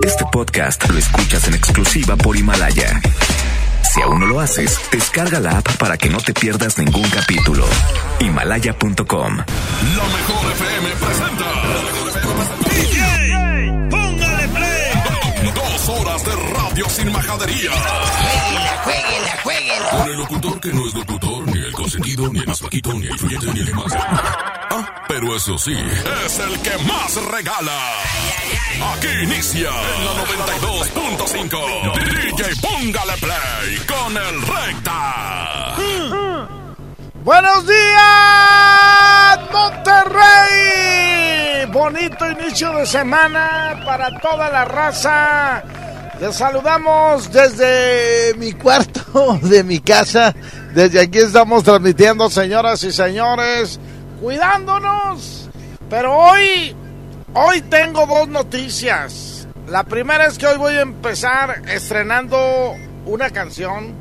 Este podcast lo escuchas en exclusiva por Himalaya. Si aún no lo haces, descarga la app para que no te pierdas ningún capítulo. Himalaya.com. La mejor FM presenta. DJ, póngale play. Dos horas de radio sin majadería. Jueguela, jueguela, jueguela. Con el locutor que no es locutor, ni el consentido, ni el más vaquito, ni el influyente, ni el más. Ah, pero eso sí, es el que más regala. Aquí inicia en la 92.5. DJ Póngale Play con el Recta. Buenos días, Monterrey. Bonito inicio de semana para toda la raza. Les saludamos desde mi cuarto, de mi casa. Desde aquí estamos transmitiendo, señoras y señores, cuidándonos. Pero hoy, hoy tengo dos noticias. La primera es que hoy voy a empezar estrenando una canción.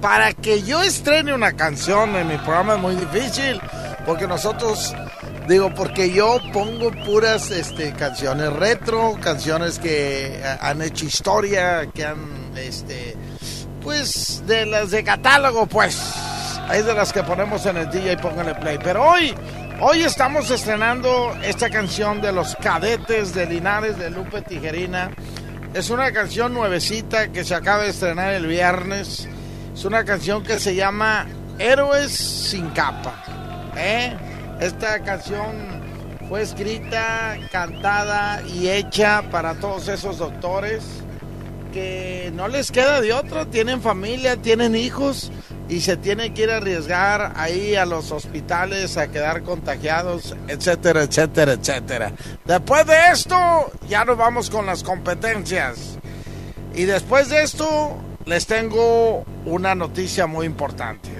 Para que yo estrene una canción en mi programa es muy difícil. Porque nosotros, digo, porque yo pongo puras este, canciones retro, canciones que eh, han hecho historia, que han, este, pues, de las de catálogo, pues. Hay de las que ponemos en el DJ y pónganle play. Pero hoy, hoy estamos estrenando esta canción de los cadetes de Linares de Lupe Tijerina. Es una canción nuevecita que se acaba de estrenar el viernes. Es una canción que se llama Héroes sin capa. ¿eh? Esta canción fue escrita, cantada y hecha para todos esos doctores que no les queda de otro. Tienen familia, tienen hijos y se tienen que ir a arriesgar ahí a los hospitales a quedar contagiados, etcétera, etcétera, etcétera. Después de esto, ya nos vamos con las competencias. Y después de esto, les tengo una noticia muy importante.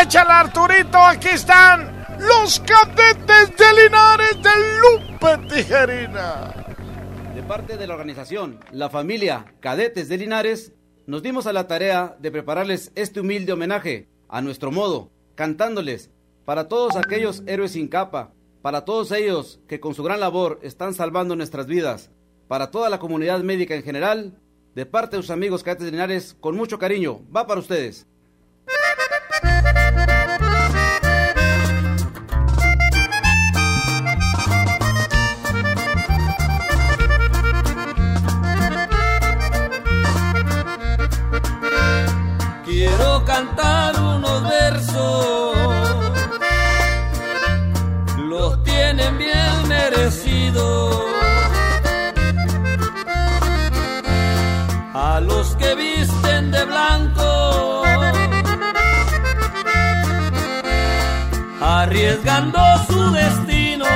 Échala, Arturito, aquí están los cadetes de Linares de Lupe Tijerina. De parte de la organización La Familia Cadetes de Linares, nos dimos a la tarea de prepararles este humilde homenaje a nuestro modo, cantándoles para todos aquellos héroes sin capa, para todos ellos que con su gran labor están salvando nuestras vidas, para toda la comunidad médica en general, de parte de sus amigos cadetes de Linares, con mucho cariño, va para ustedes. Arriesgando su destino.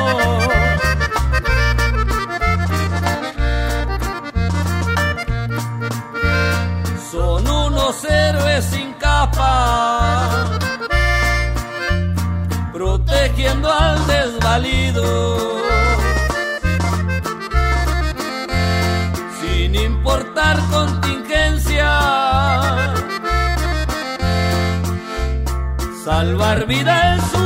Son unos héroes sin capa, protegiendo al desvalido. Sin importar contingencia, salvar vida es su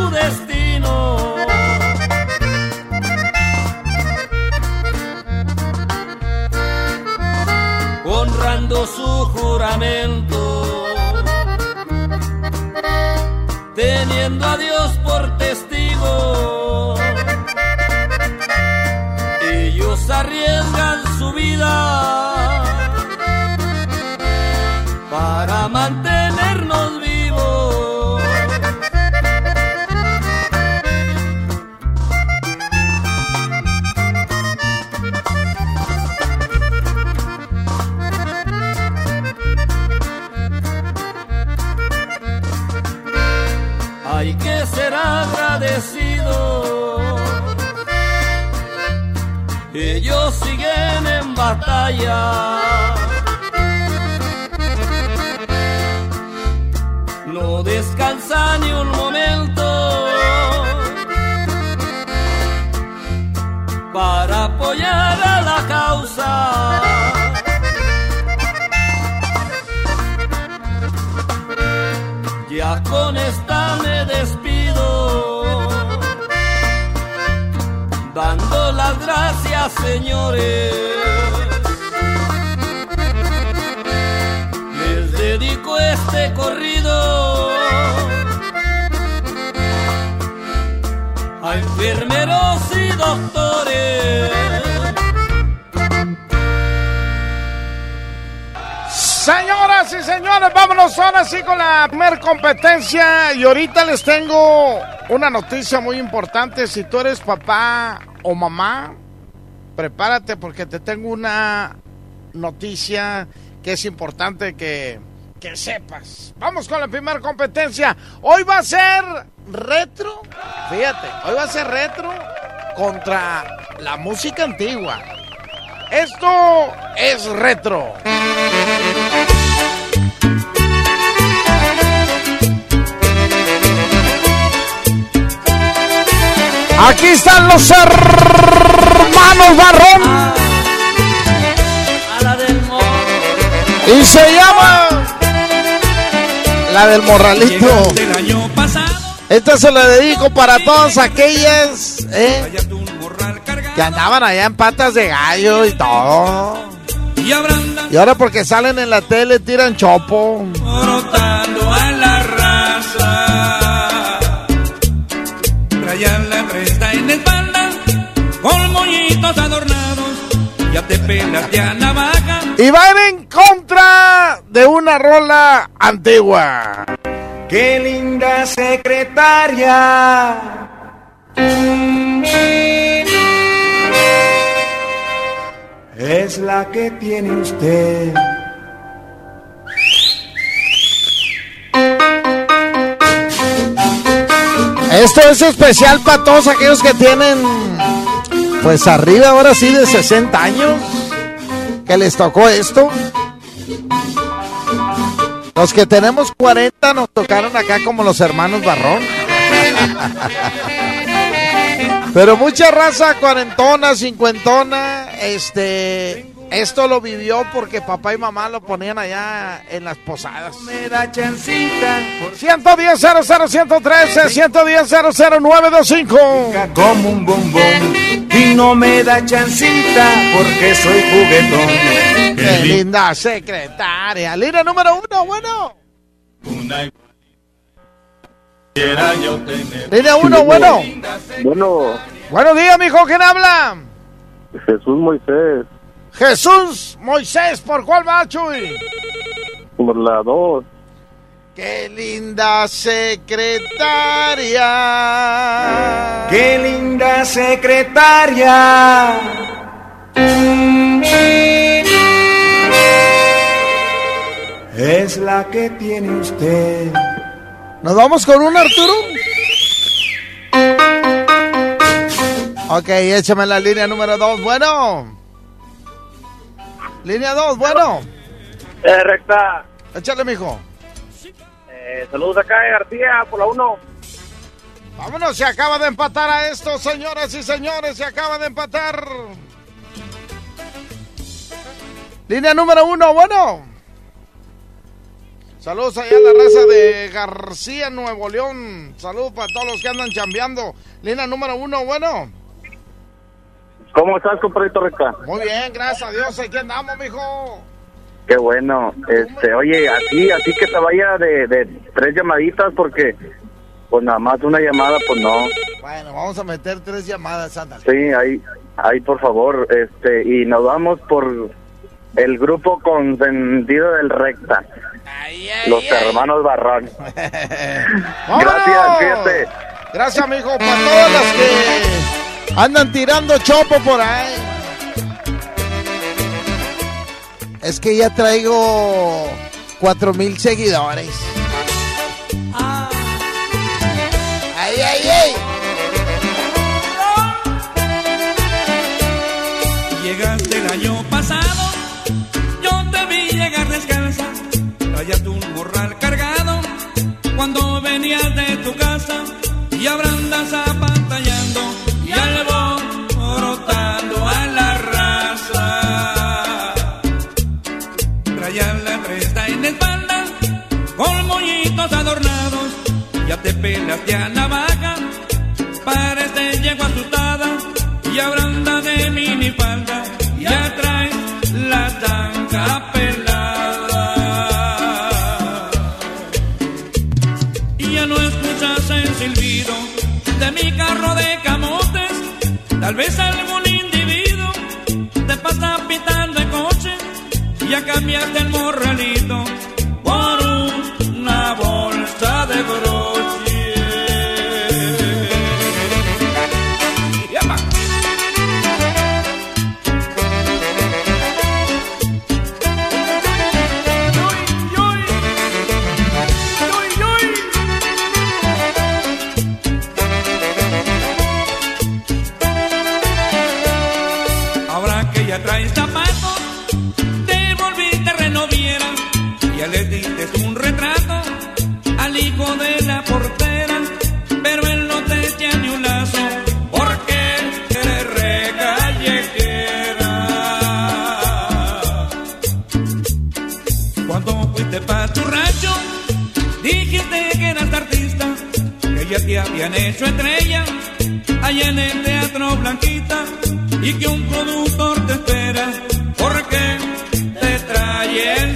su juramento, teniendo a Dios por testigo. Ellos arriesgan su vida batalla. No descansa ni un momento para apoyar a la causa. Ya con esta me despido, dando las gracias, señores. Doctores. Señoras y señores, vámonos ahora sí con la primer competencia. Y ahorita les tengo una noticia muy importante. Si tú eres papá o mamá, prepárate porque te tengo una noticia que es importante que, que sepas. Vamos con la primera competencia. Hoy va a ser retro. Fíjate, hoy va a ser retro contra la música antigua. Esto es retro. Aquí están los hermanos Barrón. A la del morro. Y se llama la del morralito. Esta se la dedico para todas aquellas eh, que andaban allá en patas de gallo y todo. Y ahora porque salen en la tele tiran chopo. brotando a la raza. Traían la cresta en espalda, con moñitos adornados. Ya te pelas de a navaja. Y van en contra de una rola antigua. ¡Qué linda secretaria! Es la que tiene usted. Esto es especial para todos aquellos que tienen, pues arriba ahora sí de 60 años, que les tocó esto. Los que tenemos 40 nos tocaron acá como los hermanos Barrón. Pero mucha raza cuarentona, cincuentona, este, esto lo vivió porque papá y mamá lo ponían allá en las posadas. Me da chancita 110 00 113 110 00925 como un bombón. Y no me da chancita porque soy juguetón. Qué linda secretaria. Línea número uno, bueno. Línea uno, bueno. Bueno, Buenos días, mijo. ¿Quién habla? Jesús Moisés, Jesús Moisés. ¿Por cuál va, Chuy? por la 2. Qué linda secretaria. ¡Qué linda secretaria! Es la que tiene usted. ¿Nos vamos con un Arturo? Ok, échame la línea número dos. Bueno. Línea dos, bueno. Eh, recta. Échale, mijo. Eh, saludos acá de García, por la 1. Vámonos, se acaba de empatar a esto, señoras y señores, se acaba de empatar. Línea número uno, bueno. Saludos allá a la raza de García, Nuevo León. Saludos para todos los que andan chambeando. Línea número uno, bueno. ¿Cómo estás, compadrito recta? Muy bien, gracias a Dios. Aquí andamos, mijo. Qué bueno. Este, oye, así, así que te vaya de, de tres llamaditas porque, pues nada más una llamada, pues no. Bueno, vamos a meter tres llamadas, ándale. Sí, ahí, ahí por favor, este, y nos vamos por el grupo consentido del recta, Ay, ay, los ay. hermanos Barrón. Gracias, fíjate. Gracias, mijo, para todas las que andan tirando chopo por ahí. Es que ya traigo cuatro mil seguidores. ¡Ay, ay, ay! Llegaste el año pasado, yo te vi llegar descalza, traías un morral cargado, cuando venías de tu casa, y ahora andas te pelas de a navaja, pareces yegua asustada, y ahora anda de minifalda, ya traes la tanga pelada. Y ya no escuchas el silbido de mi carro de camotes, Tal vez algún individuo te pasa pitando el coche, ya cambiaste el morralito le diste un retrato al hijo de la portera, pero él no te echa ni un lazo porque eres re callejera. Cuando fuiste pa' tu rancho, dijiste que eras artista, que ya te habían hecho estrella allá en el Teatro Blanquita y que un productor te espera porque te trae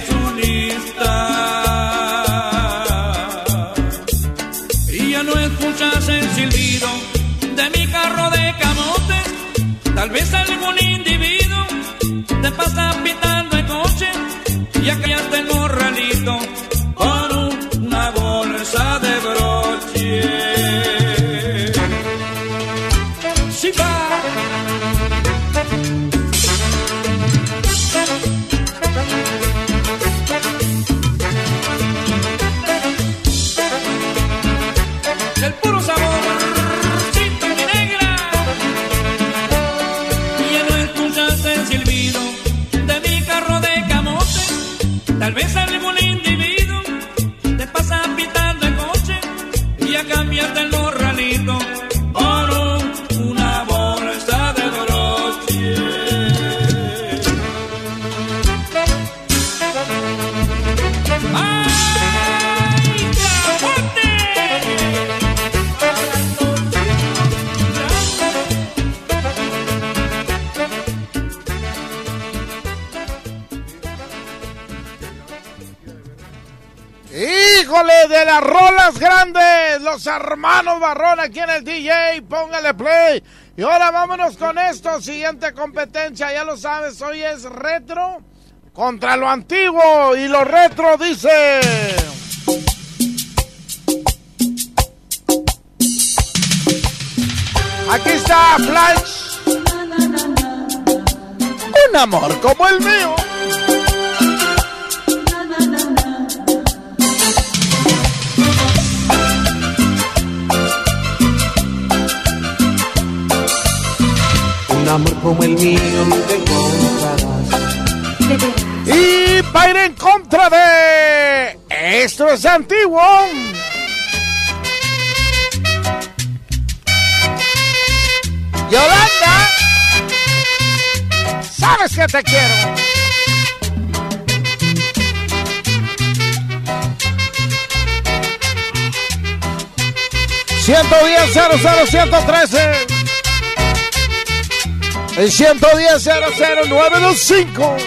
hermanos Barrón aquí en el DJ, póngale play. Y ahora vámonos con esto, siguiente competencia, ya lo sabes, hoy es retro contra lo antiguo y lo retro dice... Aquí está Flash. Un amor como el mío. Como el mío nunca encontrarás. Y para ir en contra de esto es antiguo. Yolanda, sabes que te quiero. Ciento diez cero cero ciento trece. El 110 00 925.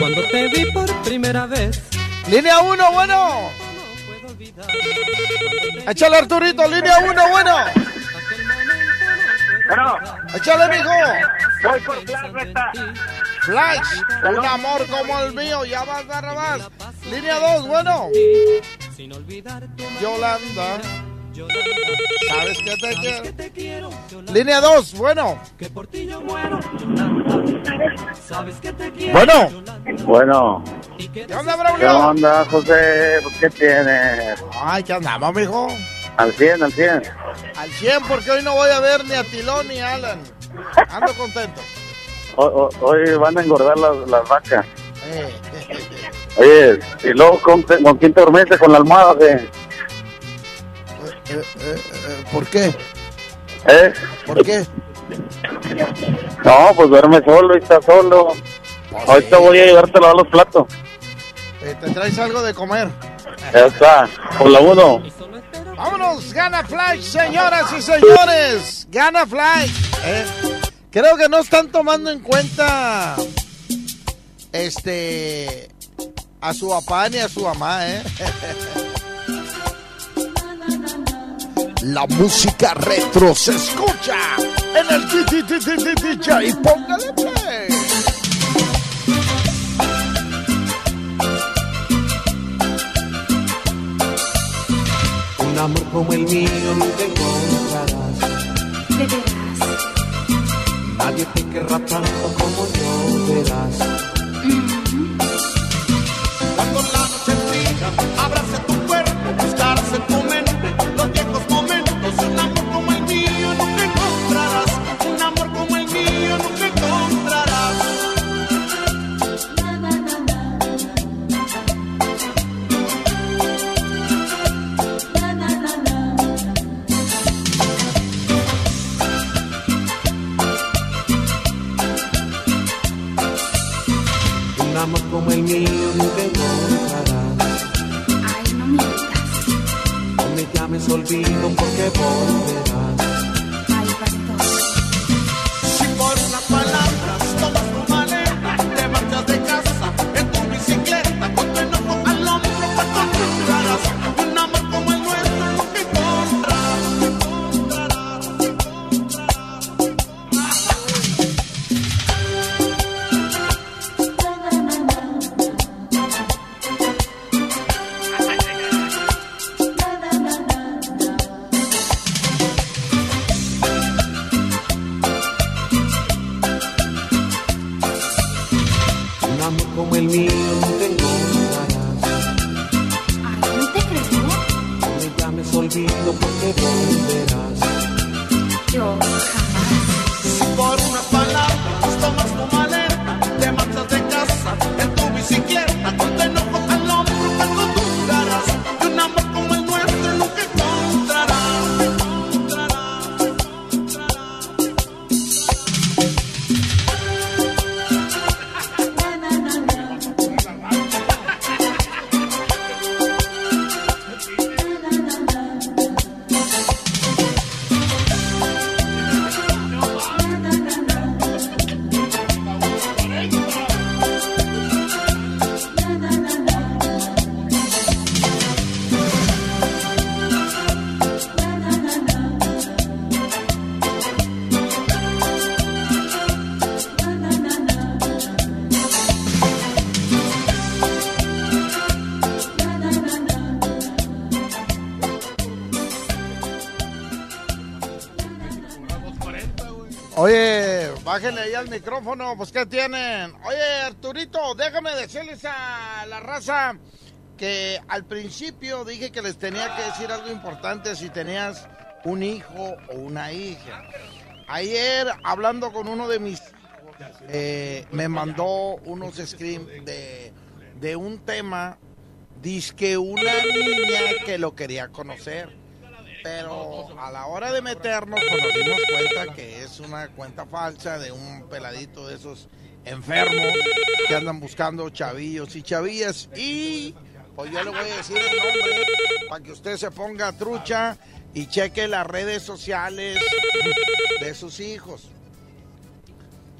Cuando te vi por primera vez, Línea 1, bueno. Échale Arturito, línea 1, bueno. Bueno, Échale, mijo. voy por Flash. Flash, un amor como el mío, ya vas, Barrabás. Línea 2, bueno. sin olvidar tu Yolanda, Yolanda, sabes que te sabes quiero. que te quiero, Yolanda, Línea 2, bueno. que por ti yo muero, Yolanda, sabes que te quiero, Bueno. Yolanda, Bueno. ¿Qué onda, ¿Qué Braulio? onda, José? Pues, ¿Qué tienes? Ay, ¿qué andamos, mijo? Al 100, al 100. Al 100, porque hoy no voy a ver ni a Tilón ni a Alan. Ando contento. Hoy, hoy- hoy van a engordar las, las vacas. Eh, Oye, y luego, ¿con, con quién te dormiste? ¿Con la almohada? qué? eh, eh, eh, ¿Por qué? ¿Eh? ¿Por qué? No, pues duerme solo y está solo. Pues Ahorita sí. voy a llevarte a lavar los platos. ¿Te traes algo de comer? Ya está, por la uno. Vámonos, gana Flash, señoras y señores. Gana Flash. Eh, creo que no están tomando en cuenta este a su papá ni a su mamá, ¿eh? La música retro se escucha en el DJ. Póngale play. Un amor como el mío nunca encontrarás. De veras. Nadie te querrá tanto como yo verás. Oye, bájenle ahí al micrófono, pues ¿qué tienen? Oye, Arturito, déjame decirles a la raza que al principio dije que les tenía que decir algo importante si tenías un hijo o una hija. Ayer, hablando con uno de mis eh, me mandó unos screens de, de un tema, que una niña que lo quería conocer. Pero a la hora de meternos, pues nos dimos cuenta que es una cuenta falsa de un peladito de esos enfermos que andan buscando chavillos y chavillas. Y pues yo le voy a decir el nombre para que usted se ponga trucha y cheque las redes sociales de sus hijos.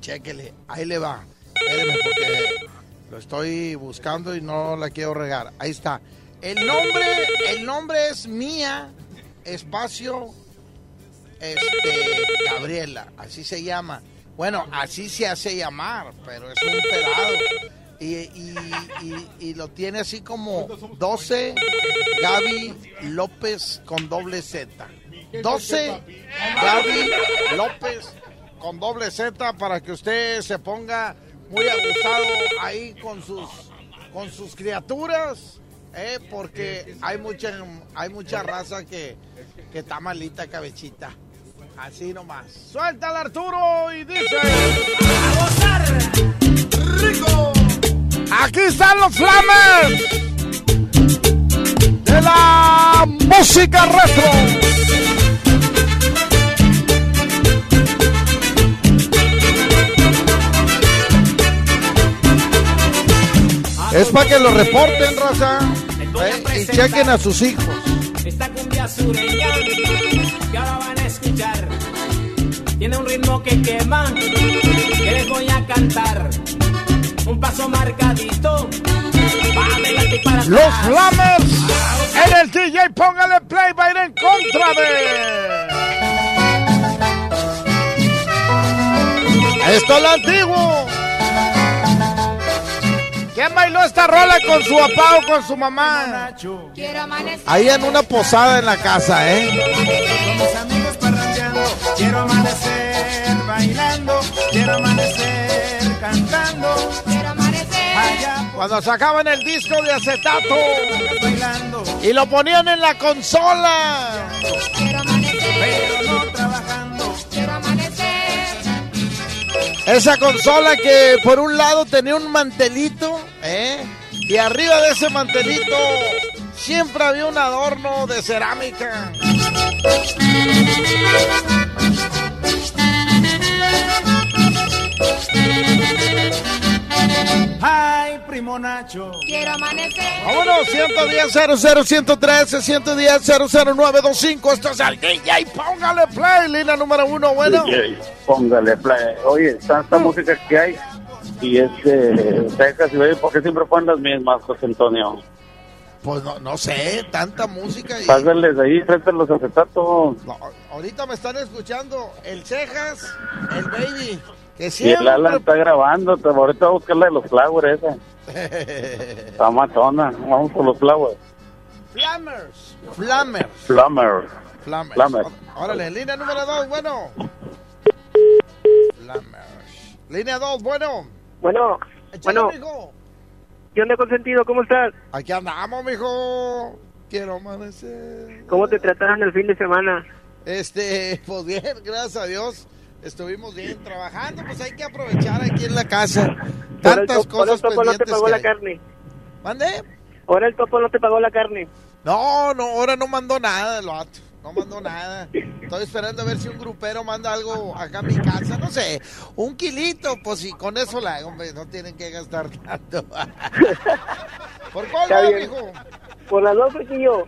Chéquele, ahí le va. Espéreme porque lo estoy buscando y no la quiero regar. Ahí está. El nombre, el nombre es Mía espacio este Gabriela, así se llama. Bueno, así se hace llamar, pero es un pelado. Y, y, lo tiene así como 12 Gaby López con doble Z. 12 Gaby López con doble Z para que usted se ponga muy abusado ahí con sus con sus criaturas, eh, porque hay mucha hay mucha raza que, que está malita cabecita. Así nomás. Suéltala Arturo y dice ¡A gozar! ¡Rico! Aquí están los flames de la música retro. Es para que lo reporten, raza. eh, y chequen a sus hijos. Esta cumbia sureña que ahora van a escuchar tiene un ritmo que quema que les voy a cantar un paso marcadito para. Los Flamers en el DJ, póngale play, va a ir en contra de. Esto es lo antiguo. ¿Quién bailó esta rola con su papá o con su mamá? Quiero amanecer. Ahí en una posada en la casa, ¿eh? Con mis amigos parrandeando, quiero amanecer bailando, quiero amanecer cantando, Quiero amanecer. allá Cuando sacaban el disco de acetato bailando, y lo ponían en la consola. Quiero amanecer. pero no trabajando. Esa consola que por un lado tenía un mantelito, ¿eh? Y arriba de ese mantelito siempre había un adorno de cerámica. Ay, primo Nacho, Quiero amanecer. Vámonos, 110 00 113 110 00925. Esto es el DJ. Póngale play, línea número uno. Bueno, DJ, póngale play. Oye, tanta música que hay y es de Texas y baby, ¿por qué siempre ponen las mismas, José Antonio? pues no, no sé, tanta música. Y... Pásenles ahí frente a los acetatos. No, ahorita me están escuchando el Cejas, el Baby, que Y siempre... el Alan está grabando, te- ahorita voy a buscar la de los flowers esa. Está matona, vamos por los flowers. Flammers. Flammers. Flammer. Flammers. Flammers. Órale, línea número dos, bueno. Flammers. Línea dos, bueno. Bueno, Échale, bueno, mijo. ¿qué onda consentido? ¿Cómo estás? Aquí andamos, mijo. Quiero amanecer. ¿Cómo te trataron el fin de semana? Este, pues bien, gracias a Dios. Estuvimos bien trabajando, pues hay que aprovechar aquí en la casa. El Tantas ahora cosas el topo no te pagó que la hay. carne. ¿Mande? Ahora el topo no te pagó la carne. No, no, ahora no mandó nada el vato. No mandó nada. Estoy esperando a ver si un grupero manda algo acá a mi casa. No sé, un kilito, pues si con eso la hago, hombre, no tienen que gastar tanto. ¿Por cuál va, mijo? Por las dos, yo.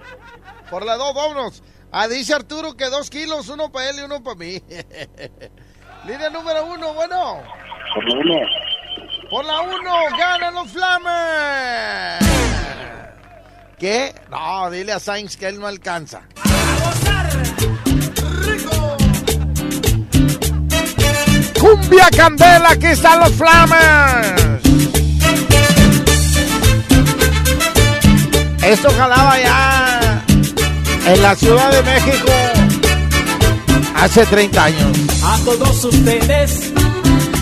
Por las dos, vámonos. Ah, dice Arturo que dos kilos, uno para él y uno para mí. Línea número uno, bueno. Por la uno, ganan los Flames. ¿Qué? No, dile a Sainz que él no alcanza. Cumbia Candela, aquí están los Flames. Esto jalaba ya en la Ciudad de México hace 30 años. A todos ustedes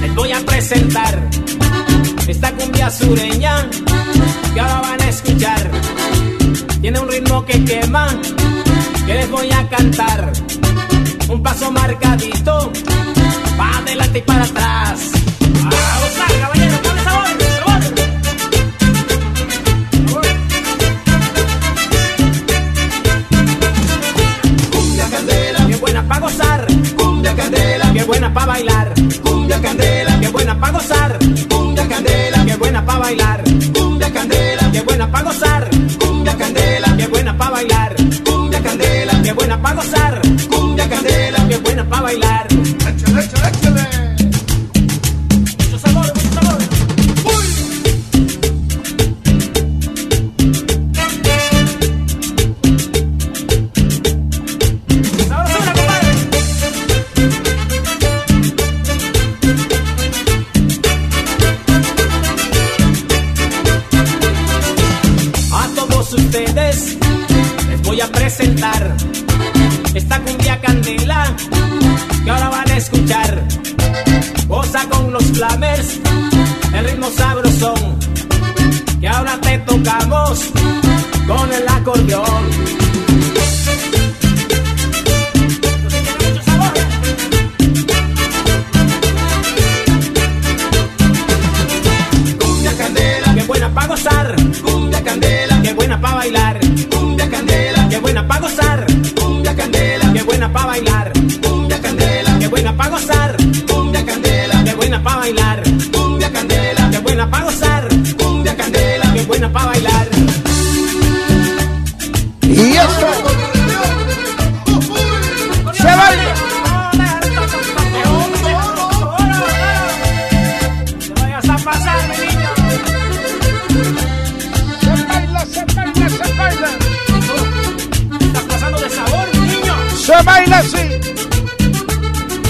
les voy a presentar esta cumbia sureña que ahora van a escuchar. Tiene un ritmo que quema, que les voy a cantar. Un paso marcadito, para adelante y para atrás. A candela, qué buena para gozar. Cumbia candela, qué buena para bailar. Cumbia candela, qué buena para gozar. Cumbia candela, qué buena para bailar. Cumbia candela, qué buena para gozar. Cumbia candela, qué buena para bailar.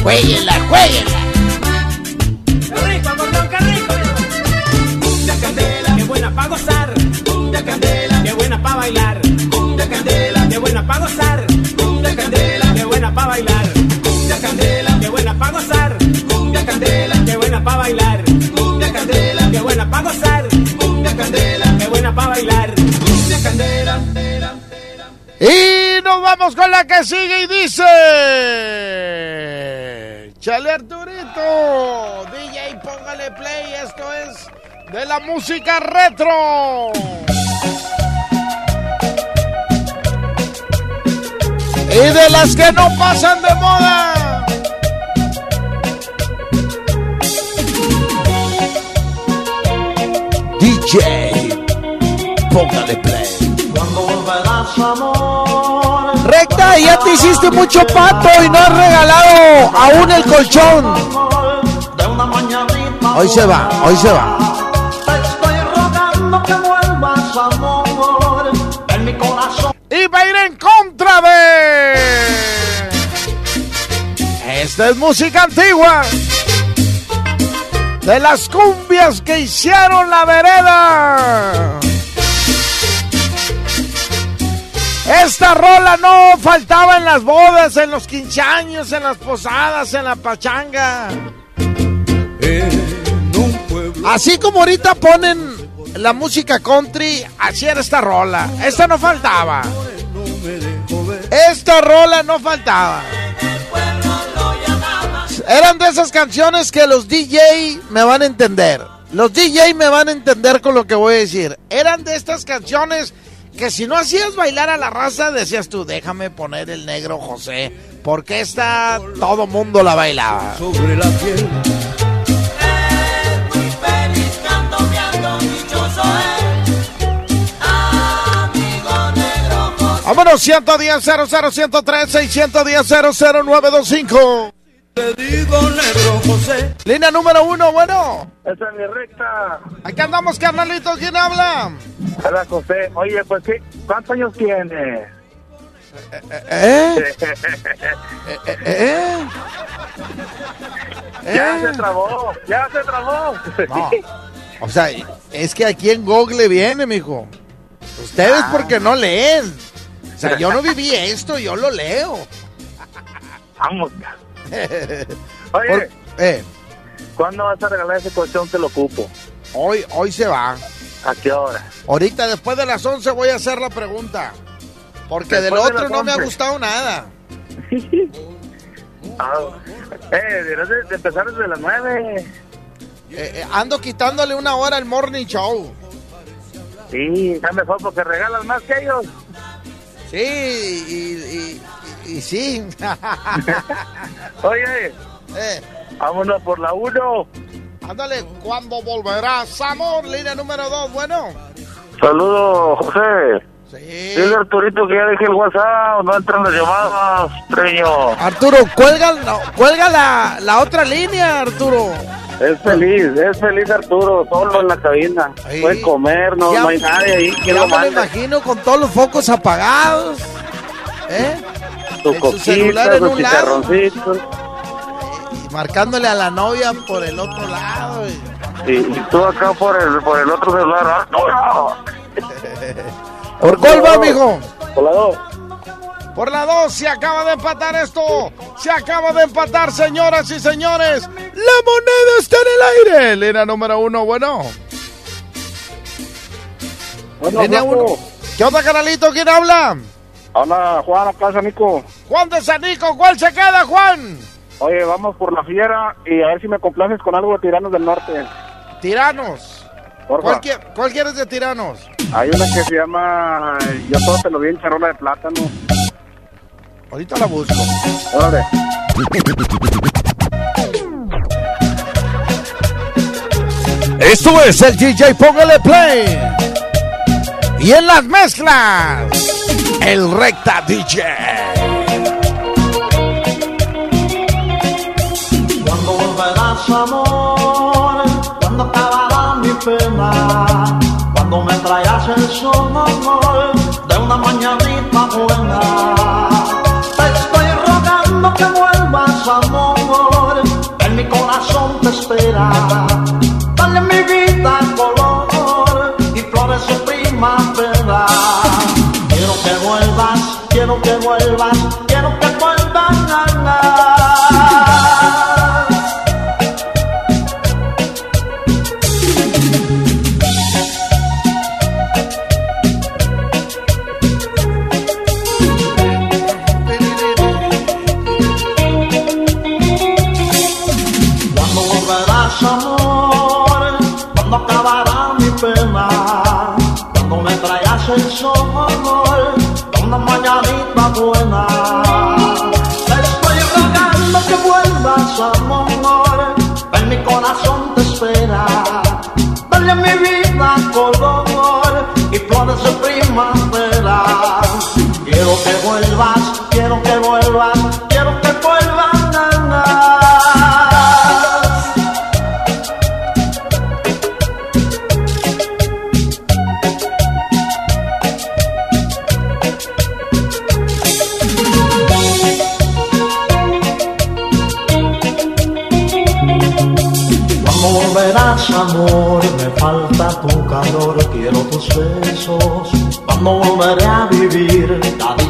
Jueguela, jueguela. Qué rico, qué rico. Cumbia candela, qué buena pa' gozar. Cumbia candela, qué buena pa' bailar. Cumbia candela, qué buena pa' gozar. Cumbia candela, qué buena pa' bailar. Cumbia candela, qué buena pa' gozar. Cumbia candela, qué buena pa' bailar. Cumbia candela, qué buena pa' gozar. Cumbia candela, qué buena pa' bailar. Cumbia candela. Y nos vamos con la que sigue y dice. Chale Arturito. DJ, póngale play. Esto es de la música retro. Y de las que no pasan de moda. DJ, póngale play. Ya te hiciste mucho pato y no has regalado aún el colchón. Hoy se va, hoy se va. Y va a ir en contra de. Esta es música antigua. De las cumbias que hicieron la vereda. Esta rola no faltaba en las bodas, en los quinceaños, en las posadas, en la pachanga. Así como ahorita ponen la música country, así era esta rola. Esta no faltaba. Esta rola no faltaba. Eran de esas canciones que los DJ me van a entender. Los DJ me van a entender con lo que voy a decir. Eran de estas canciones que si no hacías bailar a la raza, decías tú, déjame poner el negro José, porque esta todo mundo la bailaba. Sobre la piel. Vámonos, 110 00 113 y 110 00 Te digo, negro José. Línea número uno, bueno. Esa es mi recta. Aquí andamos, carnalitos. ¿Quién habla? Hola, José. Oye, pues, ¿qué? ¿cuántos años tienes? ¿Eh? ¿Eh? Ya ¿Eh? se trabó, ya se trabó. No. O sea, es que aquí en Google viene, mijo. Ustedes Ah. porque no leen. O sea, yo no viví esto, yo lo leo. Vamos. Oye, Por- eh, ¿cuándo vas a regalar ese colchón que lo ocupo? hoy, hoy se va. ¿A qué hora? Ahorita, después de las 11, voy a hacer la pregunta. Porque del Después otro no me ha 11. gustado nada. Ah, eh, deberías de, de empezar desde las nueve. Eh, eh, ando quitándole una hora al morning show. Sí, está mejor porque regalas más que ellos. Sí, y, y- y- sí. Oye, Eh, vámonos por la uno. ándale, ¿cuándo volverás, amor? Línea número 2, bueno. Saludos, José. Sí. Dile Arturito que ya dejé el WhatsApp, no entran las llamadas, treño. Arturo, cuelga, no, cuelga la, la otra línea, Arturo. Es feliz, es feliz Arturo, solo en la cabina. Sí. Puede comer, no, Ya- no hay nadie ahí. ¿Quién Ya me lo imagino con todos los focos apagados. ¿Eh? Su en su celular coquita, en un lado. Y marcándole a la novia por el otro lado. y- Y, y tú acá por el, por el otro celular. ¡Arturo! ¿Por cuál va, mijo? Por la dos. Por la 2 se acaba de empatar esto. Se acaba de empatar, señoras y señores. La moneda está en el aire. Línea número uno, bueno. Bueno, Línea Flaco. uno. ¿Qué onda, canalito? ¿Quién habla? Hola, Juan, acá Nico. Juan de Sanico. ¿Cuál se queda, Juan? Oye, vamos por la fiera y a ver si me complaces con algo de Tiranos del Norte. Tiranos. Porfa. ¿Cuál, qui- cuál quieres de tiranos? Hay una que se llama Yo todo te lo vi en charola de plátano. Ahorita la busco. Órale. Esto es el DJ Póngale Play. Y en las mezclas, el Recta DJ. Cuando volverás, amor, cuando acabará mi pena, cuando me traigas el sol, amor, de una mañanita buena. Te estoy rogando que vuelvas, amor. En mi corazón te espera. Quiero que vuelvas, quiero que vuelvas. Que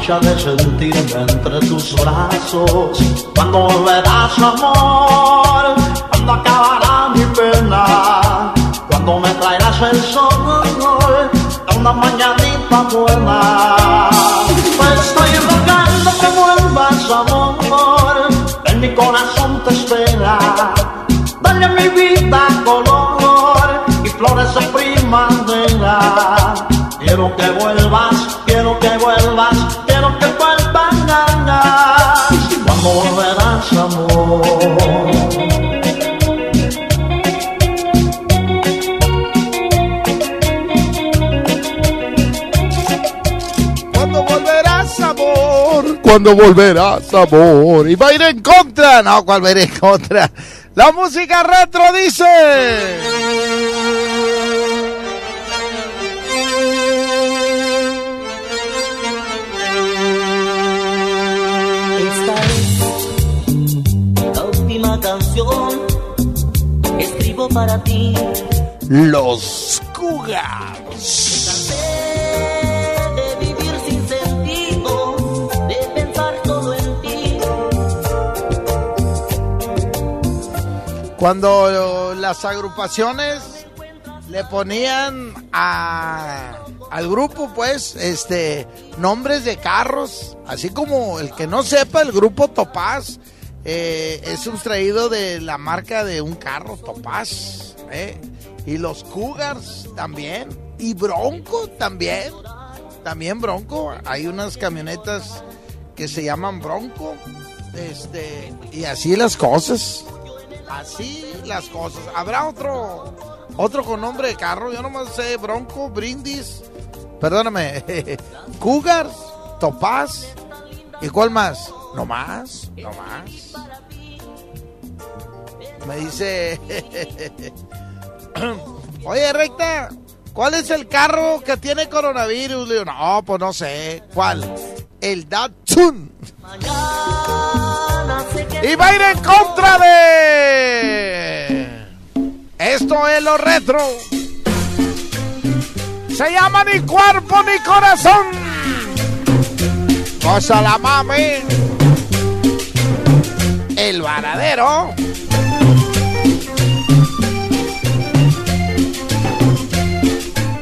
dicha de sentirme entre tus brazos. Cuando volverás, amor, cuando acabará mi pena. Cuando me traerás el sol, una mañanita buena. Te estoy rogando que vuelvas, amor, en mi corazón te espera. Dale a mi vida color y flores de primavera. Quiero que vuelvas, Cuando volverás, amor. Y va a ir en contra. No, ¿cuál va a ir en contra? La música retro dice. Esta es la última canción que escribo para ti. Los Cougars. Cuando las agrupaciones le ponían a, al grupo, pues, este, nombres de carros, así como el que no sepa, el grupo Topaz eh, es sustraído de la marca de un carro, Topaz, ¿eh? y los Cougars también, y Bronco también, también Bronco, hay unas camionetas que se llaman Bronco, este, y así las cosas. Así las cosas. Habrá otro otro con nombre de carro. Yo nomás sé Bronco, Brindis. Perdóname. Cougars, Topaz. ¿Y cuál más? No más, no más. Me dice. Oye, recta. ¿Cuál es el carro que tiene coronavirus? Le digo, no, pues no sé. ¿Cuál? El Datsun. Y va a ir en contra de. Esto es lo retro. Se llama Ni Cuerpo ni Corazón. Cosa la mami. El varadero.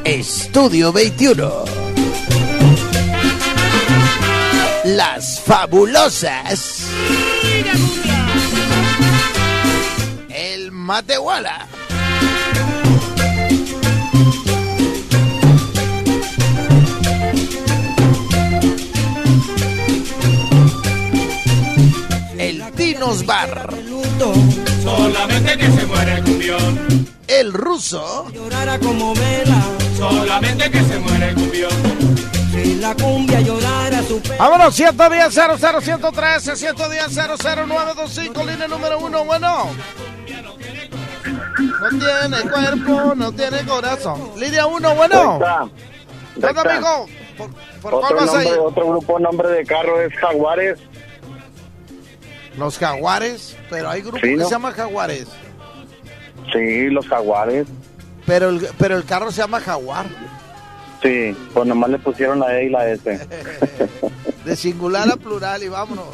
Estudio 21. Las fabulosas. Matehuala. El Dinos Bar. Solamente que se muere el cumbión. El ruso. Llorara como vela. Solamente que se muere el cumbión. Si la cumbia llorara su pe- Vámonos, 110 00 113 110 00925, línea número uno. Bueno. No tiene cuerpo, no tiene corazón. Línea uno, bueno. ¿Qué onda, Recta. amigo? ¿Por, por cuál Otro, vas nombre, otro grupo nombre de carro es Jaguares. Los jaguares, pero hay grupo Sí, que ¿no? se llama jaguares. Sí, los jaguares. Pero el, pero el carro se llama jaguar. Sí, pues nomás le pusieron la E y la S. De singular a plural y vámonos.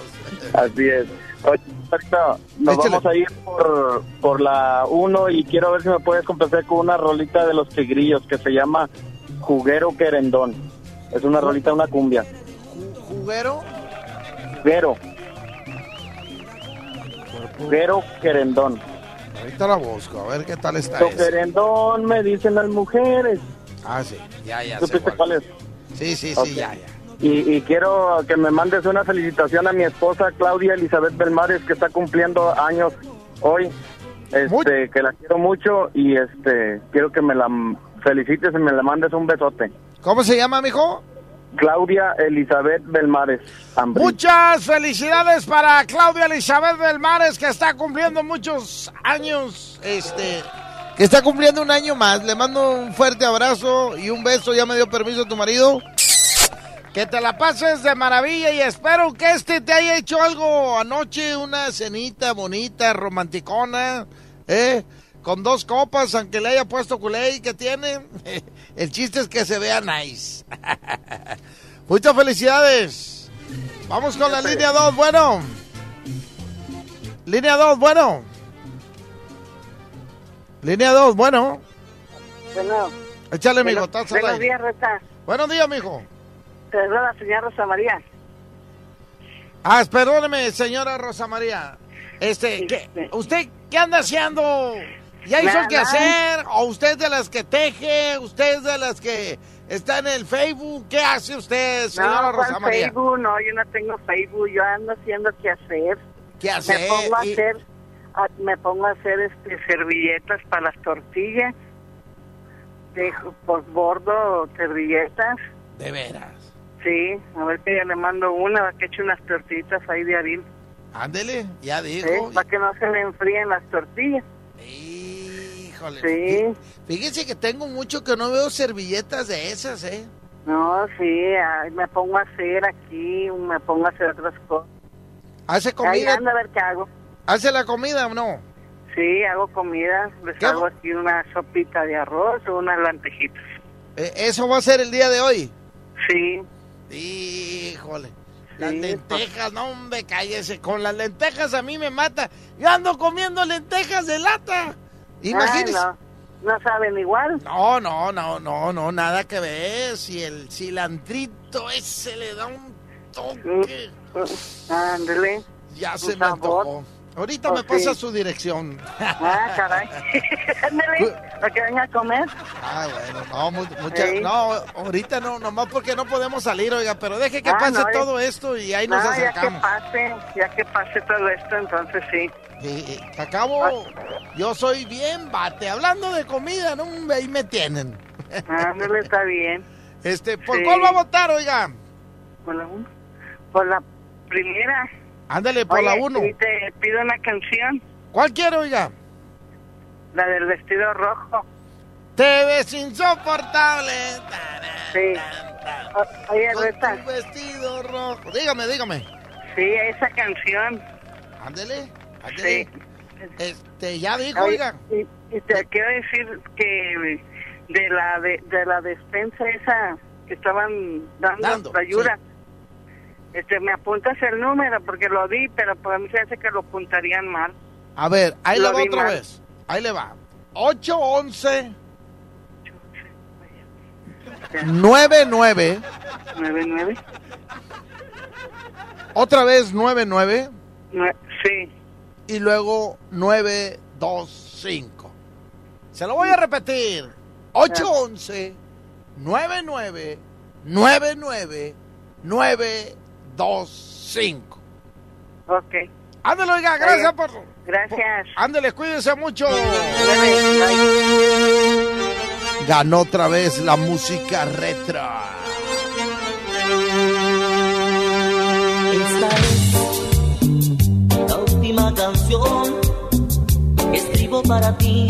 Así es. Oye, ahorita nos Échale. vamos a ir por, por la 1 y quiero ver si me puedes complacer con una rolita de los tigrillos que se llama Juguero Querendón. Es una rolita, una cumbia. ¿Juguero? Juguero. Juguero Querendón. Ahorita la busco, a ver qué tal está Juguero ese. Querendón me dicen las mujeres. Ah, sí, ya, ya ¿Supiste cuál. cuál es? Sí, sí, sí, ya, ya. Y, y quiero que me mandes una felicitación a mi esposa Claudia Elizabeth Belmares que está cumpliendo años hoy. Este, que la quiero mucho y este quiero que me la felicites y me la mandes un besote. ¿Cómo se llama, mijo? Claudia Elizabeth Belmares. Ambrí. Muchas felicidades para Claudia Elizabeth Belmares, que está cumpliendo muchos años, este, que está cumpliendo un año más. Le mando un fuerte abrazo y un beso. Ya me dio permiso tu marido. Que te la pases de maravilla y espero que este te haya hecho algo anoche, una cenita bonita, romanticona, ¿eh? Con dos copas, aunque le haya puesto culé que tiene. El chiste es que se vea nice. Muchas felicidades. Vamos con la línea 2, bueno. Línea 2, bueno. Línea 2, bueno. Bueno. Échale, Bueno, mijo, Buenos días, Rita. Buenos días, mijo. La señora Rosa María. Ah, perdóneme, señora Rosa María. Este, ¿qué- ¿usted qué anda haciendo? ¿Ya hizo el Nada. quehacer? ¿O usted es de las que teje? ¿Usted es de las que está en el Facebook? ¿Qué hace usted, señora no, Rosa ¿cuál María? Facebook? No, yo no tengo Facebook. Yo ando haciendo qué hacer. ¿Qué hacer? Me pongo a Y- hacer, a- me pongo a hacer este servilletas para las tortillas. Dejo por bordo servilletas. De veras. Sí, a ver que ya le mando una, que eche unas tortillitas ahí de harina. Ándele, ya dijo. ¿eh? Para que no se le enfríen las tortillas. Híjole. Sí. Fíjese que tengo mucho que no veo servilletas de esas, ¿eh? No, sí, ay, me pongo a hacer aquí, me pongo a hacer otras cosas. ¿Hace Ahí comida? ando a ver qué hago. ¿Hace la comida o no? Sí, hago comida, les hago aquí una sopita de arroz o unas lentejitas. Eh, ¿Eso va a ser el día de hoy? Sí. Híjole. Las lentejas, no hombre, cállese. Con las lentejas a mí me mata. Yo ando comiendo lentejas de lata. Imagínese. Ay, no, no saben igual. No, no, no, no, no, nada que ver. Si el cilantrito ese le da un toque. Ándele. Ya se me antojó. Ahorita me sí. pasa su dirección. Ah, caray. Para que venga a comer. Ah, bueno, no, mu- mucha- Ey. no, ahorita no, nomás porque no podemos salir, oiga, pero deje que Ah, pase no, todo esto y ahí nos No, ya que acercamos. pase, ya que pase todo esto, entonces sí. Y, y, que acabo, yo soy bien bate, hablando de comida, ¿no? Ahí me tienen. Ándele, está bien. Este, ¿por Sí. cuál va a votar, oiga? Por la, por la primera. Ándale, por la uno. y te pido una canción, ¿Cuál quiere, oiga? la del vestido rojo. Te ves insoportable. Sí. O- Oye, Con Rita. tu vestido rojo. Dígame, dígame. Sí, esa canción. Ándele, ándele. Este, ya dijo, Oye, oiga. Y, y te quiero decir que de la de, de la despensa esa que estaban dando, Dando, ayuda, este, me apuntas el número porque lo di, pero para mí se hace que lo apuntarían mal. A ver, ahí le Lo va vi otra mal. vez. Ahí le va. 811 99 99. Otra vez 99 Nue- Sí. y luego 925. Se lo voy a repetir. 811 99 99 925. Ok. Ándale, oiga, gracias por. Gracias. Ándale, cuídese mucho. Ganó otra vez la música retro. Esta es la última canción que escribo para ti.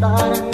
Que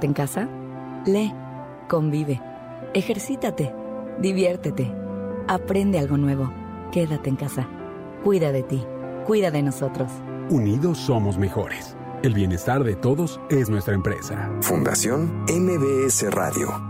quedarte en casa? Lee, convive, ejercítate, diviértete, aprende algo nuevo. Quédate en casa. Cuida de ti, cuida de nosotros. Unidos somos mejores. El bienestar de todos es nuestra empresa. Fundación MBS Radio.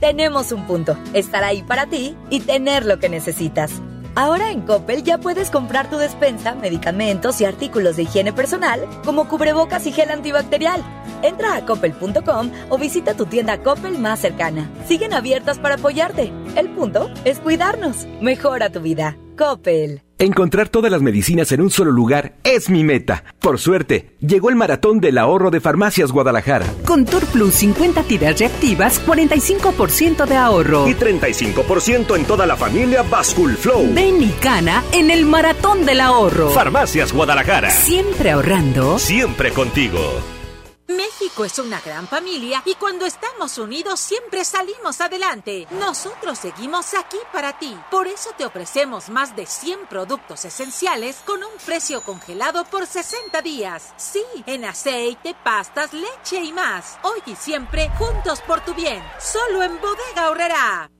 Tenemos un punto, estar ahí para ti y tener lo que necesitas. Ahora en Coppel ya puedes comprar tu despensa, medicamentos y artículos de higiene personal como cubrebocas y gel antibacterial. Entra a coppel.com o visita tu tienda Coppel más cercana. Siguen abiertas para apoyarte. El punto es cuidarnos. Mejora tu vida. Coppel. Encontrar todas las medicinas en un solo lugar es mi meta. Por suerte, llegó el maratón del ahorro de Farmacias Guadalajara. Con Tour Plus 50 tiras reactivas, 45% de ahorro. Y 35% en toda la familia Bascul Flow. Ven y cana en el maratón del ahorro. Farmacias Guadalajara. Siempre ahorrando. Siempre contigo. México es una gran familia y cuando estamos unidos siempre salimos adelante. Nosotros seguimos aquí para ti. Por eso te ofrecemos más de 100 productos esenciales con un precio congelado por 60 días. Sí, en aceite, pastas, leche y más. Hoy y siempre juntos por tu bien. Solo en Bodega Horrera.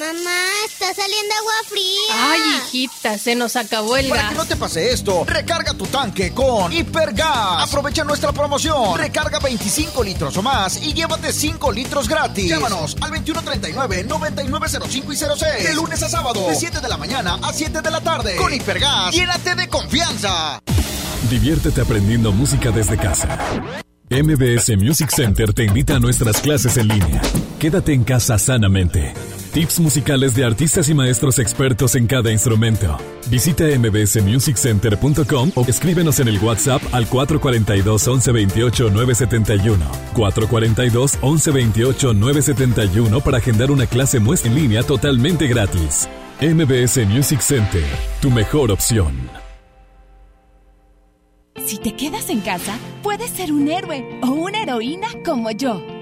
Mamá, está saliendo agua fría. Ay, hijita, se nos acabó el Para gas. que no te pase esto, recarga tu tanque con Hipergas. Aprovecha nuestra promoción. Recarga 25 litros o más y llévate 5 litros gratis. Llámanos al 2139-9905 y 06. De lunes a sábado, de 7 de la mañana a 7 de la tarde. Con Hipergas, llénate de confianza. Diviértete aprendiendo música desde casa. MBS Music Center te invita a nuestras clases en línea. Quédate en casa sanamente. Tips musicales de artistas y maestros expertos en cada instrumento. Visita mbsmusiccenter.com o escríbenos en el WhatsApp al 442 1128 971. 442 1128 971 para agendar una clase muestra en línea totalmente gratis. MBS Music Center, tu mejor opción. Si te quedas en casa, puedes ser un héroe o una heroína como yo.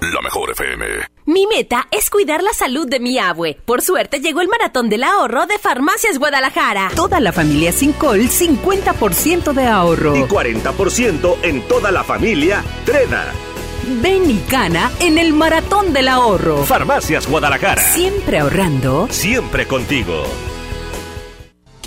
La mejor FM. Mi meta es cuidar la salud de mi abue. Por suerte llegó el maratón del ahorro de Farmacias Guadalajara. Toda la familia Sincol, 50% de ahorro. Y 40% en toda la familia Treda. Ven y cana en el maratón del ahorro. Farmacias Guadalajara. Siempre ahorrando. Siempre contigo.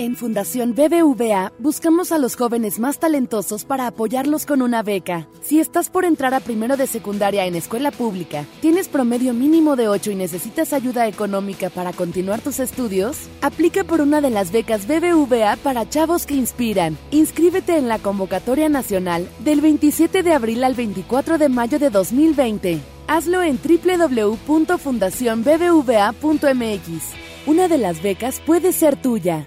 En Fundación BBVA buscamos a los jóvenes más talentosos para apoyarlos con una beca. Si estás por entrar a primero de secundaria en escuela pública, tienes promedio mínimo de 8 y necesitas ayuda económica para continuar tus estudios, aplica por una de las becas BBVA para chavos que inspiran. Inscríbete en la convocatoria nacional del 27 de abril al 24 de mayo de 2020. Hazlo en www.fundacionbbva.mx. Una de las becas puede ser tuya.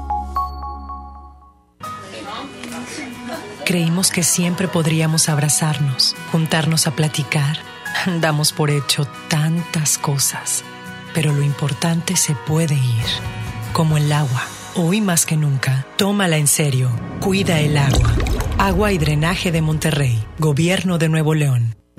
Creímos que siempre podríamos abrazarnos, juntarnos a platicar. Damos por hecho tantas cosas, pero lo importante se puede ir, como el agua. Hoy más que nunca, tómala en serio, cuida el agua. Agua y Drenaje de Monterrey, Gobierno de Nuevo León.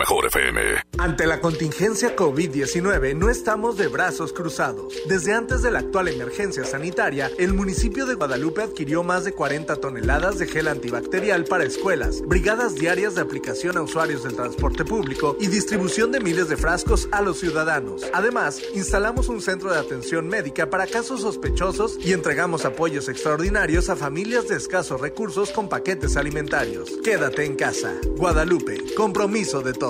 Mejor FM. Ante la contingencia COVID-19 no estamos de brazos cruzados. Desde antes de la actual emergencia sanitaria, el municipio de Guadalupe adquirió más de 40 toneladas de gel antibacterial para escuelas, brigadas diarias de aplicación a usuarios del transporte público y distribución de miles de frascos a los ciudadanos. Además, instalamos un centro de atención médica para casos sospechosos y entregamos apoyos extraordinarios a familias de escasos recursos con paquetes alimentarios. Quédate en casa. Guadalupe, compromiso de todos.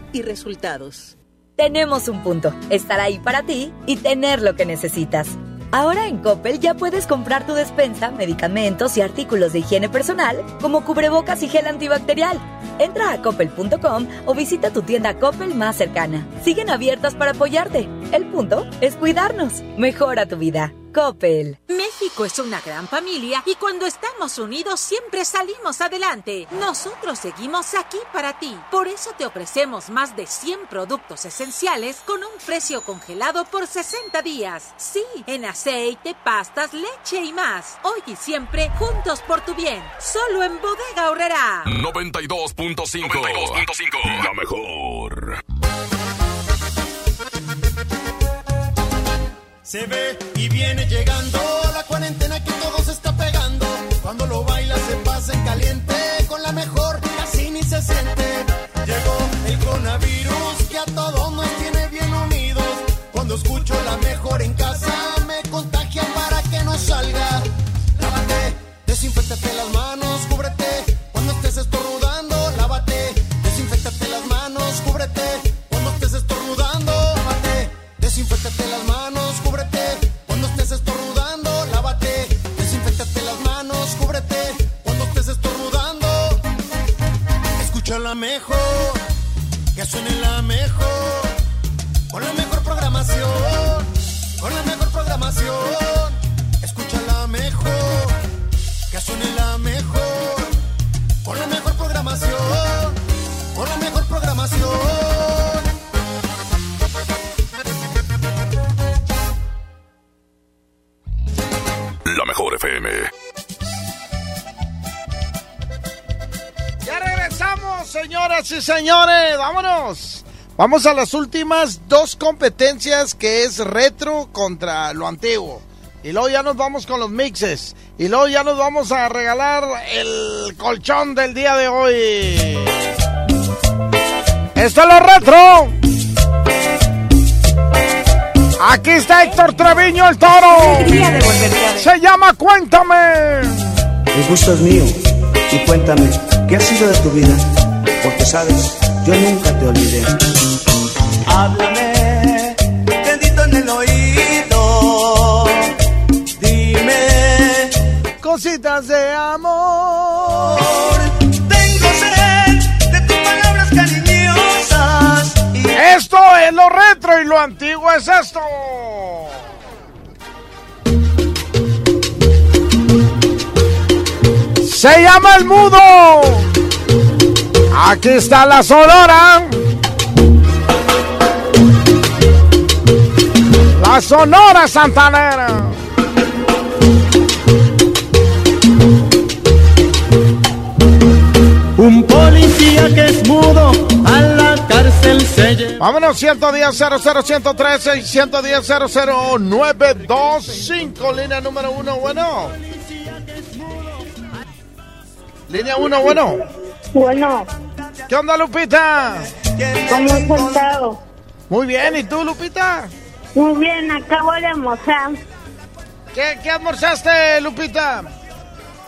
y resultados. Tenemos un punto, estar ahí para ti y tener lo que necesitas. Ahora en Coppel ya puedes comprar tu despensa, medicamentos y artículos de higiene personal como cubrebocas y gel antibacterial. Entra a coppel.com o visita tu tienda Coppel más cercana. Siguen abiertas para apoyarte. El punto es cuidarnos. Mejora tu vida. Coppel. México es una gran familia y cuando estamos unidos siempre salimos adelante. Nosotros seguimos aquí para ti. Por eso te ofrecemos más de 100 productos esenciales con un precio congelado por 60 días. Sí, en aceite, pastas, leche y más. Hoy y siempre juntos por tu bien. Solo en Bodega Horrera. 92.5. La mejor. Se ve y viene llegando la cuarentena que todo se está pegando. Cuando lo baila se pasa en caliente, con la mejor casi ni se siente. Vamos a las últimas dos competencias que es retro contra lo antiguo. Y luego ya nos vamos con los mixes. Y luego ya nos vamos a regalar el colchón del día de hoy. Esto es lo retro. Aquí está Héctor Treviño el toro. Se llama Cuéntame. El gusto es mío. Y cuéntame, ¿qué ha sido de tu vida? Porque sabes, yo nunca te olvidé. Háblame, bendito en el oído. Dime, Cositas de amor. tengo sed de tus palabras cariñosas. Y Esto es lo retro y lo antiguo es esto. Se llama el mudo. Aquí está la sonora. La sonora santanera. un policía que es mudo a la cárcel se lleva. Vámonos, 110 00 113 y 110 00 925, línea número uno, bueno. Línea uno, bueno. Bueno, ¿Qué onda, Lupita? ¿cómo has estado? Muy bien, ¿y tú, Lupita? Muy bien, acabo de almorzar. ¿Qué, qué almorzaste, Lupita?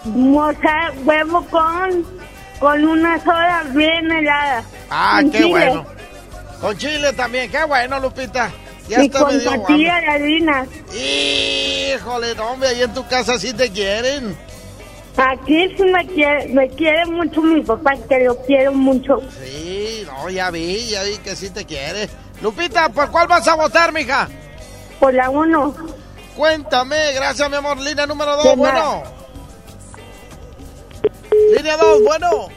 Moza huevo con, con una soda bien helada. Ah, Con qué chile. bueno. Con chile también, qué bueno, Lupita. Ya y con tortilla de harina. Híjole, no, hombre, ahí en tu casa sí te quieren. Aquí sí me quiere, me quiere mucho mi papá, que lo quiero mucho. Sí, no, ya vi, ya vi que sí te quiere. Lupita, ¿por cuál vas a votar, mija? Por la uno. Cuéntame, gracias, mi amor. Línea número dos, De bueno. nada. Línea dos, bueno.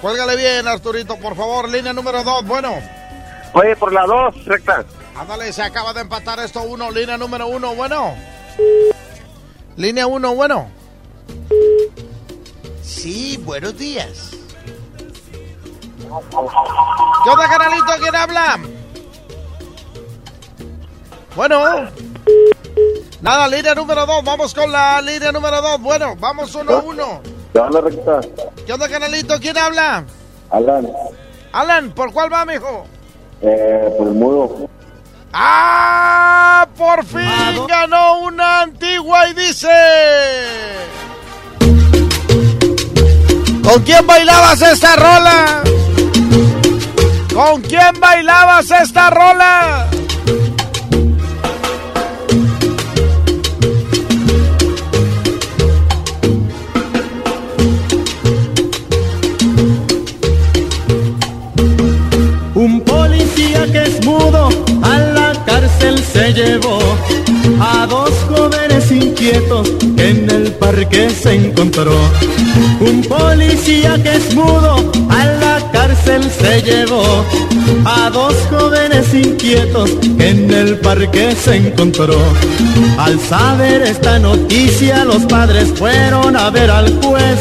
Cuélgale bien, Arturito, por favor. Línea número dos, bueno. Oye, por la dos, recta. Ándale, se acaba de empatar esto uno. Línea número uno, bueno. Línea uno, bueno. Sí, buenos días. ¿Qué onda, canalito? ¿Quién habla? Bueno. Nada, línea número dos. Vamos con la línea número dos. Bueno, vamos uno a uno. ¿Qué onda, recta? ¿Qué onda, canalito? ¿Quién habla? Alan, Alan, ¿por cuál va, mijo? eh, por el mudo. ¡Ah! Por fin ganó una antigua y dice. ¿Con quién bailabas esta rola? ¿Con quién bailabas esta rola? Se llevó a dos jóvenes inquietos en el parque se encontró. Un policía que es mudo a la cárcel se llevó a dos jóvenes inquietos en el parque se encontró. Al saber esta noticia los padres fueron a ver al juez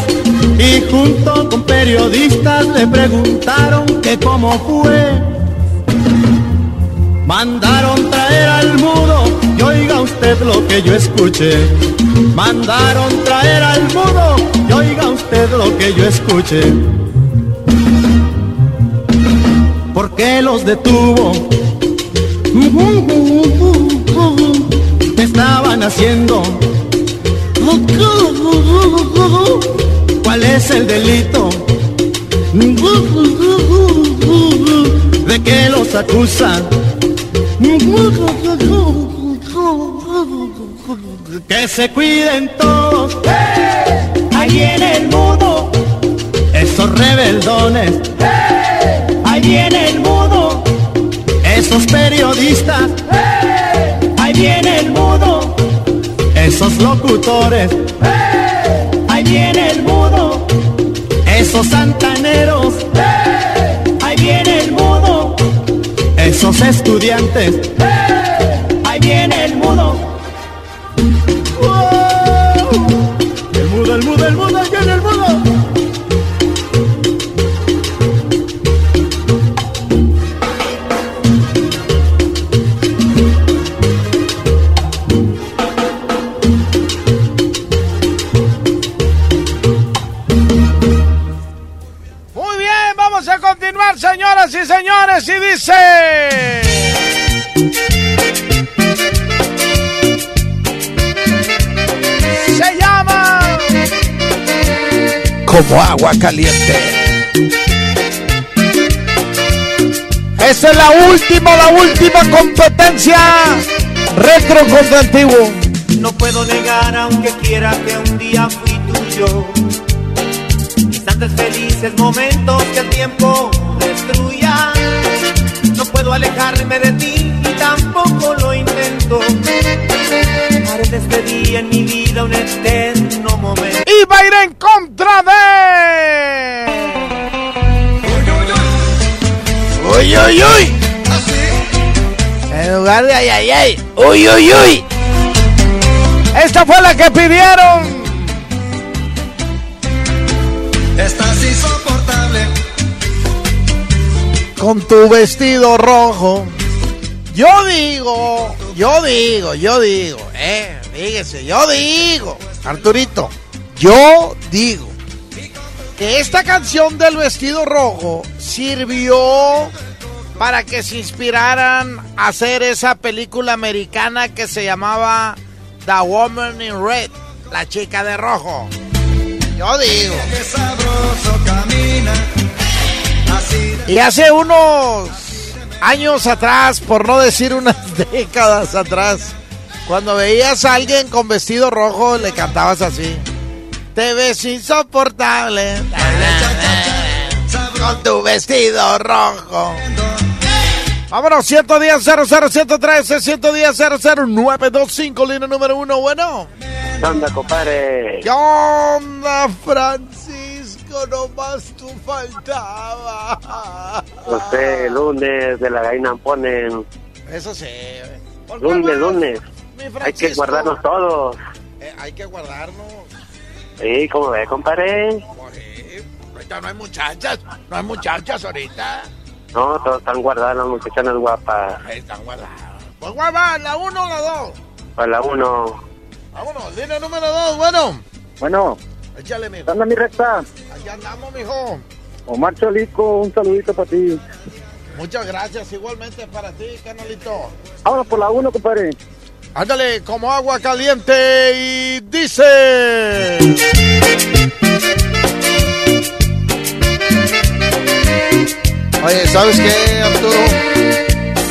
y junto con periodistas le preguntaron que cómo fue. Mandaron traer al mudo y oiga usted lo que yo escuché. Mandaron traer al mudo y oiga usted lo que yo escuché. ¿Por qué los detuvo? ¿Qué estaban haciendo? ¿Cuál es el delito? ¿De qué los acusan? Que se cuiden todos. Ahí viene el mudo. Esos rebeldones. Ahí viene el mudo. Esos periodistas. Ahí viene el mudo. Esos locutores. Ahí viene el mudo. Esos santaneros. Esos estudiantes. Ahí viene el mudo. El mudo, el mudo, el mudo, y dice... Se llama... Como agua caliente. Esta es la última, la última competencia retro contra antiguo. No puedo negar aunque quiera que un día fui tuyo. Instantes felices, momentos alejarme de ti y tampoco lo intento. Haré de este día en mi vida un eterno momento. Y va a ir en contra de... Uy, uy, uy. En lugar de ay, ay, ay. Uy, uy, uy. Esta fue la que pidieron. Tu vestido rojo. Yo digo, yo digo, yo digo, eh, fíjese, yo digo, Arturito, yo digo que esta canción del vestido rojo sirvió para que se inspiraran a hacer esa película americana que se llamaba The Woman in Red, la chica de rojo. Yo digo. Sabroso camina. Y hace unos años atrás, por no decir unas décadas atrás, cuando veías a alguien con vestido rojo, le cantabas así. Te ves insoportable. Con tu vestido rojo. Vámonos, 110 00 113 110 00 925, línea número uno. Bueno. ¿Qué onda, compadre? ¿Qué onda, Francisco? Nomás tú faltaba. No sé, lunes de la gallina ponen. Eso sí. ¿Por qué Lunes, lunes. Hay que guardarnos todos. Eh, hay que guardarnos. Sí, ¿cómo ves, compadre? Ahorita no hay muchachas, no hay muchachas ahorita. No, todos están guardados, las muchachonas guapas. Ahí están guardadas. Pues guarda, la uno o la dos. Para la uno. Vámonos, línea número dos, bueno. Bueno, Échale, mijo. ¿qué onda, mi recta? Allá andamos, mijo. Omar Cholico, un saludito para ti. Muchas gracias, igualmente para ti, canalito. Vámonos por la uno, compadre. Ándale, como agua caliente y dice... Oye, ¿sabes qué, Arturo?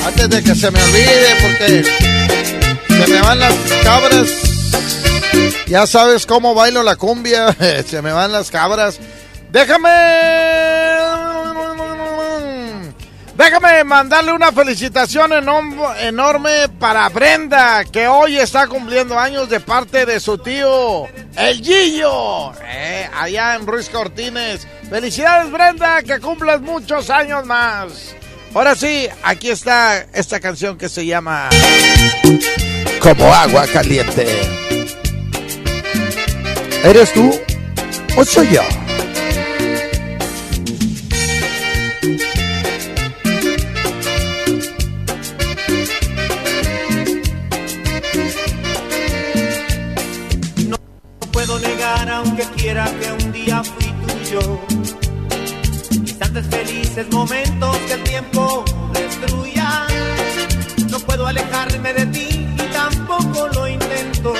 Antes de que se me olvide, porque se me van las cabras. Ya sabes cómo bailo la cumbia, se me van las cabras. Déjame... Déjame mandarle una felicitación enorme para Brenda, que hoy está cumpliendo años de parte de su tío, el Gillo, eh, allá en Ruiz Cortines. Felicidades Brenda, que cumplas muchos años más. Ahora sí, aquí está esta canción que se llama Como agua caliente. ¿Eres tú o soy? No puedo negar aunque quiera que un día fui tuyo. Instantes felices, momentos que el tiempo destruya. No puedo alejarme de ti y tampoco lo intento.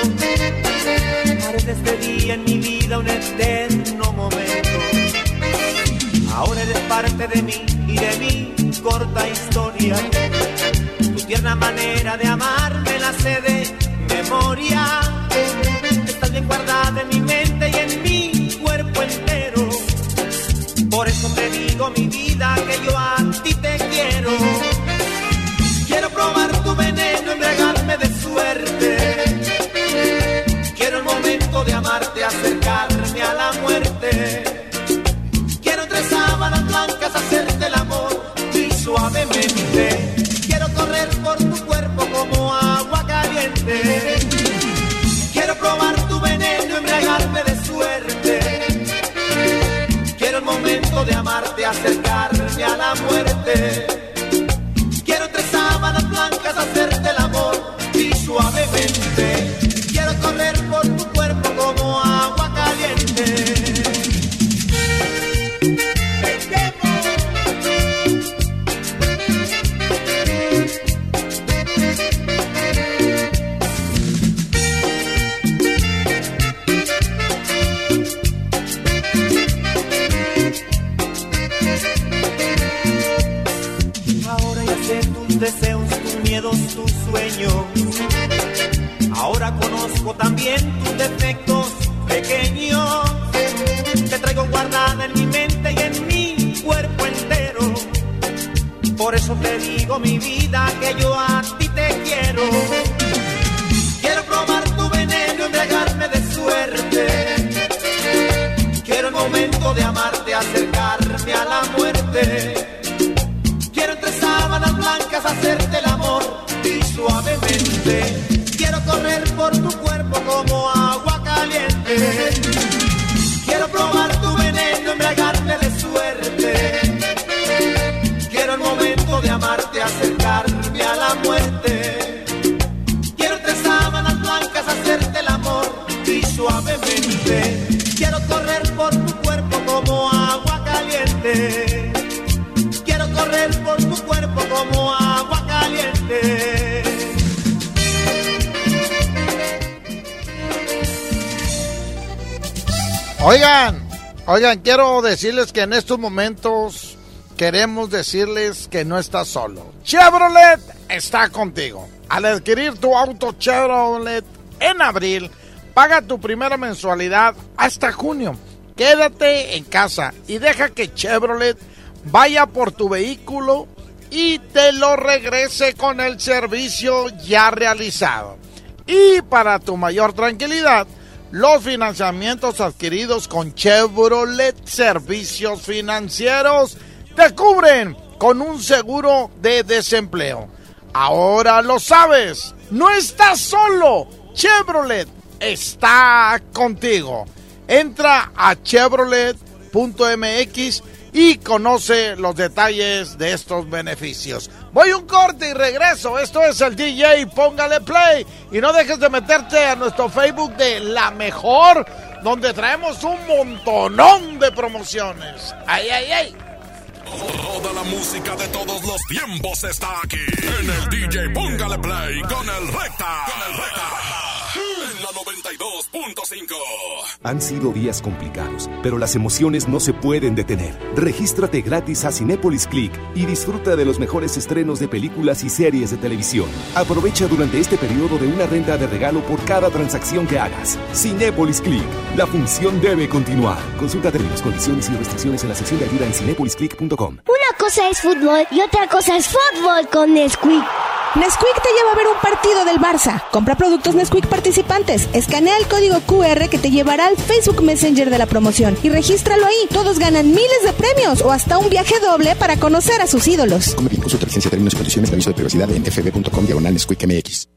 Haré de este en mi vida un eterno momento. Ahora eres parte de mí y de mi corta historia. Tu tierna manera de amarme la sé de memoria. Estás bien guardada en mi mente y en mi cuerpo entero. Por eso te digo, mi vida, que yo a ti te. Quiero Quiero entre sábanas blancas hacerte el amor y suavemente. Quiero correr por tu cuerpo como agua caliente. Quiero probar tu veneno, embriagarme de suerte. Quiero el momento de amarte, acercarme a la muerte. Quiero entre sábanas blancas hacerte decirles que en estos momentos queremos decirles que no estás solo. Chevrolet está contigo. Al adquirir tu auto Chevrolet en abril, paga tu primera mensualidad hasta junio. Quédate en casa y deja que Chevrolet vaya por tu vehículo y te lo regrese con el servicio ya realizado. Y para tu mayor tranquilidad, los financiamientos adquiridos con Chevrolet Servicios Financieros te cubren con un seguro de desempleo. Ahora lo sabes, no estás solo. Chevrolet está contigo. Entra a chevrolet.mx y conoce los detalles de estos beneficios. Voy un corte y regreso. Esto es el DJ. Póngale play. Y no dejes de meterte a nuestro Facebook de La Mejor, donde traemos un montonón de promociones. ¡Ay, ay, ay! Toda la música de todos los tiempos está aquí. En el DJ Póngale Play con el Recta. Con el Recta. En la 92.5. Han sido días complicados, pero las emociones no se pueden detener. Regístrate gratis a Cinépolis Click y disfruta de los mejores estrenos de películas y series de televisión. Aprovecha durante este periodo de una renta de regalo por cada transacción que hagas. Cinépolis Click. La función debe continuar. Consulta términos, condiciones y restricciones en la sección de ayuda en cinépolisclick.com. Una cosa es fútbol y otra cosa es fútbol con Nesquik. Nesquik te lleva a ver un partido del Barça. Compra productos Nesquik participantes. Escanea el código QR que te llevará al Facebook Messenger de la promoción y regístralo ahí. Todos ganan miles de premios o hasta un viaje doble para conocer a sus ídolos. Come bien, consulta licencia, términos y condiciones de aviso de privacidad en fb.com diagonal MX.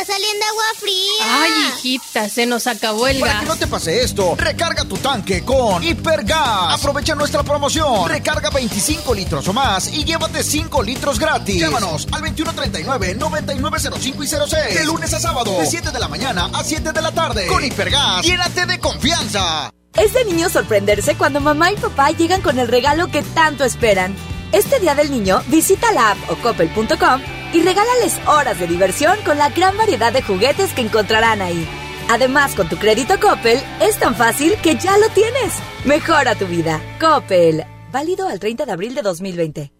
Está saliendo agua fría. Ay, hijita, se nos acabó el Para gas. que no te pase esto, recarga tu tanque con Hipergas. Aprovecha nuestra promoción. Recarga 25 litros o más y llévate 5 litros gratis. Llámanos al 2139-9905 y 06. De lunes a sábado, de 7 de la mañana a 7 de la tarde. Con Hipergas, llénate de confianza. Es de niño sorprenderse cuando mamá y papá llegan con el regalo que tanto esperan. Este Día del Niño, visita la app o coppel.com y regálales horas de diversión con la gran variedad de juguetes que encontrarán ahí. Además, con tu crédito Coppel, es tan fácil que ya lo tienes. Mejora tu vida. Coppel. Válido al 30 de abril de 2020.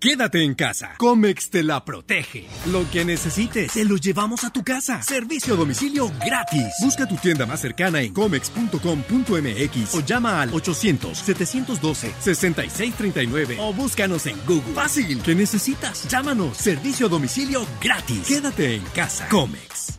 Quédate en casa. Comex te la protege. Lo que necesites, te lo llevamos a tu casa. Servicio a domicilio gratis. Busca tu tienda más cercana en comex.com.mx o llama al 800-712-6639 o búscanos en Google. Fácil, ¿qué necesitas? Llámanos. Servicio a domicilio gratis. Quédate en casa. Comex.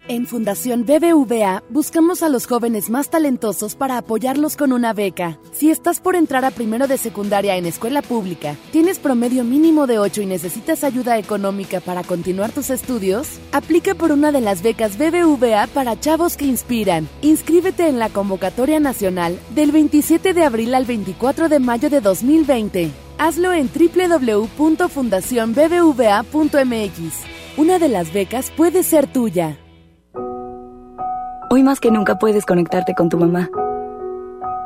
En Fundación BBVA buscamos a los jóvenes más talentosos para apoyarlos con una beca. Si estás por entrar a primero de secundaria en escuela pública, tienes promedio mínimo de 8 y necesitas ayuda económica para continuar tus estudios, aplica por una de las becas BBVA para chavos que inspiran. Inscríbete en la convocatoria nacional del 27 de abril al 24 de mayo de 2020. Hazlo en www.fundacionbbva.mx. Una de las becas puede ser tuya. Hoy más que nunca puedes conectarte con tu mamá.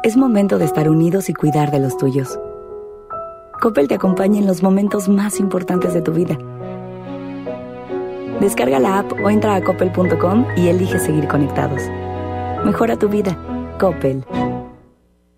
Es momento de estar unidos y cuidar de los tuyos. Coppel te acompaña en los momentos más importantes de tu vida. Descarga la app o entra a coppel.com y elige seguir conectados. Mejora tu vida. Coppel.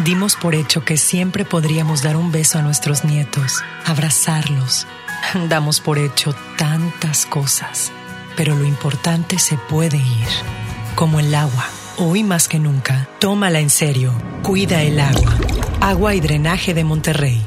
Dimos por hecho que siempre podríamos dar un beso a nuestros nietos, abrazarlos. Damos por hecho tantas cosas, pero lo importante se puede ir, como el agua. Hoy más que nunca, tómala en serio, cuida el agua. Agua y Drenaje de Monterrey,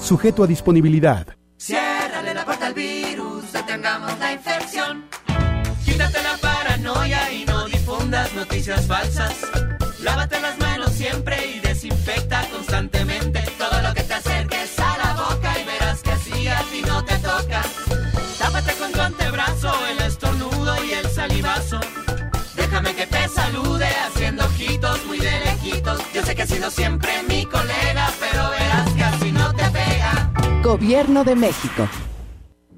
sujeto a disponibilidad. Ciérrale la puerta al virus, detengamos la infección. Quítate la paranoia y no difundas noticias falsas. Lávate las manos siempre y desinfecta constantemente todo lo que te acerques a la boca y verás que así a ti no te toca. Tápate con tu antebrazo, el estornudo y el salivazo. Déjame que te salude haciendo ojitos muy de lejitos. Yo sé que has sido siempre mi colega, pero Gobierno de México.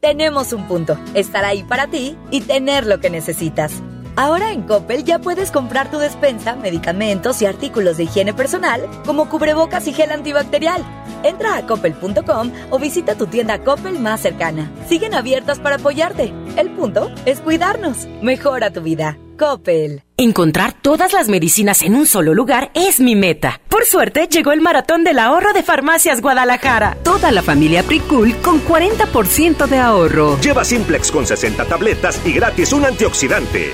Tenemos un punto, estar ahí para ti y tener lo que necesitas. Ahora en Coppel ya puedes comprar tu despensa, medicamentos y artículos de higiene personal, como cubrebocas y gel antibacterial. Entra a coppel.com o visita tu tienda Coppel más cercana. Siguen abiertas para apoyarte. El punto es cuidarnos. Mejora tu vida. Coppel. Encontrar todas las medicinas en un solo lugar es mi meta. Por suerte, llegó el maratón del ahorro de Farmacias Guadalajara. Toda la familia Pricul con 40% de ahorro. Lleva Simplex con 60 tabletas y gratis un antioxidante.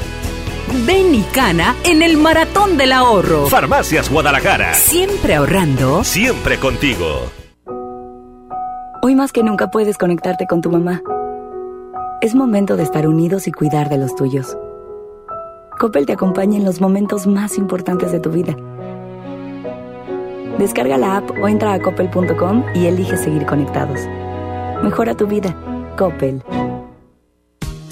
Ven y cana en el maratón del ahorro. Farmacias Guadalajara. Siempre ahorrando. Siempre contigo. Hoy más que nunca puedes conectarte con tu mamá. Es momento de estar unidos y cuidar de los tuyos. Coppel te acompaña en los momentos más importantes de tu vida. Descarga la app o entra a coppel.com y elige seguir conectados. Mejora tu vida. Coppel.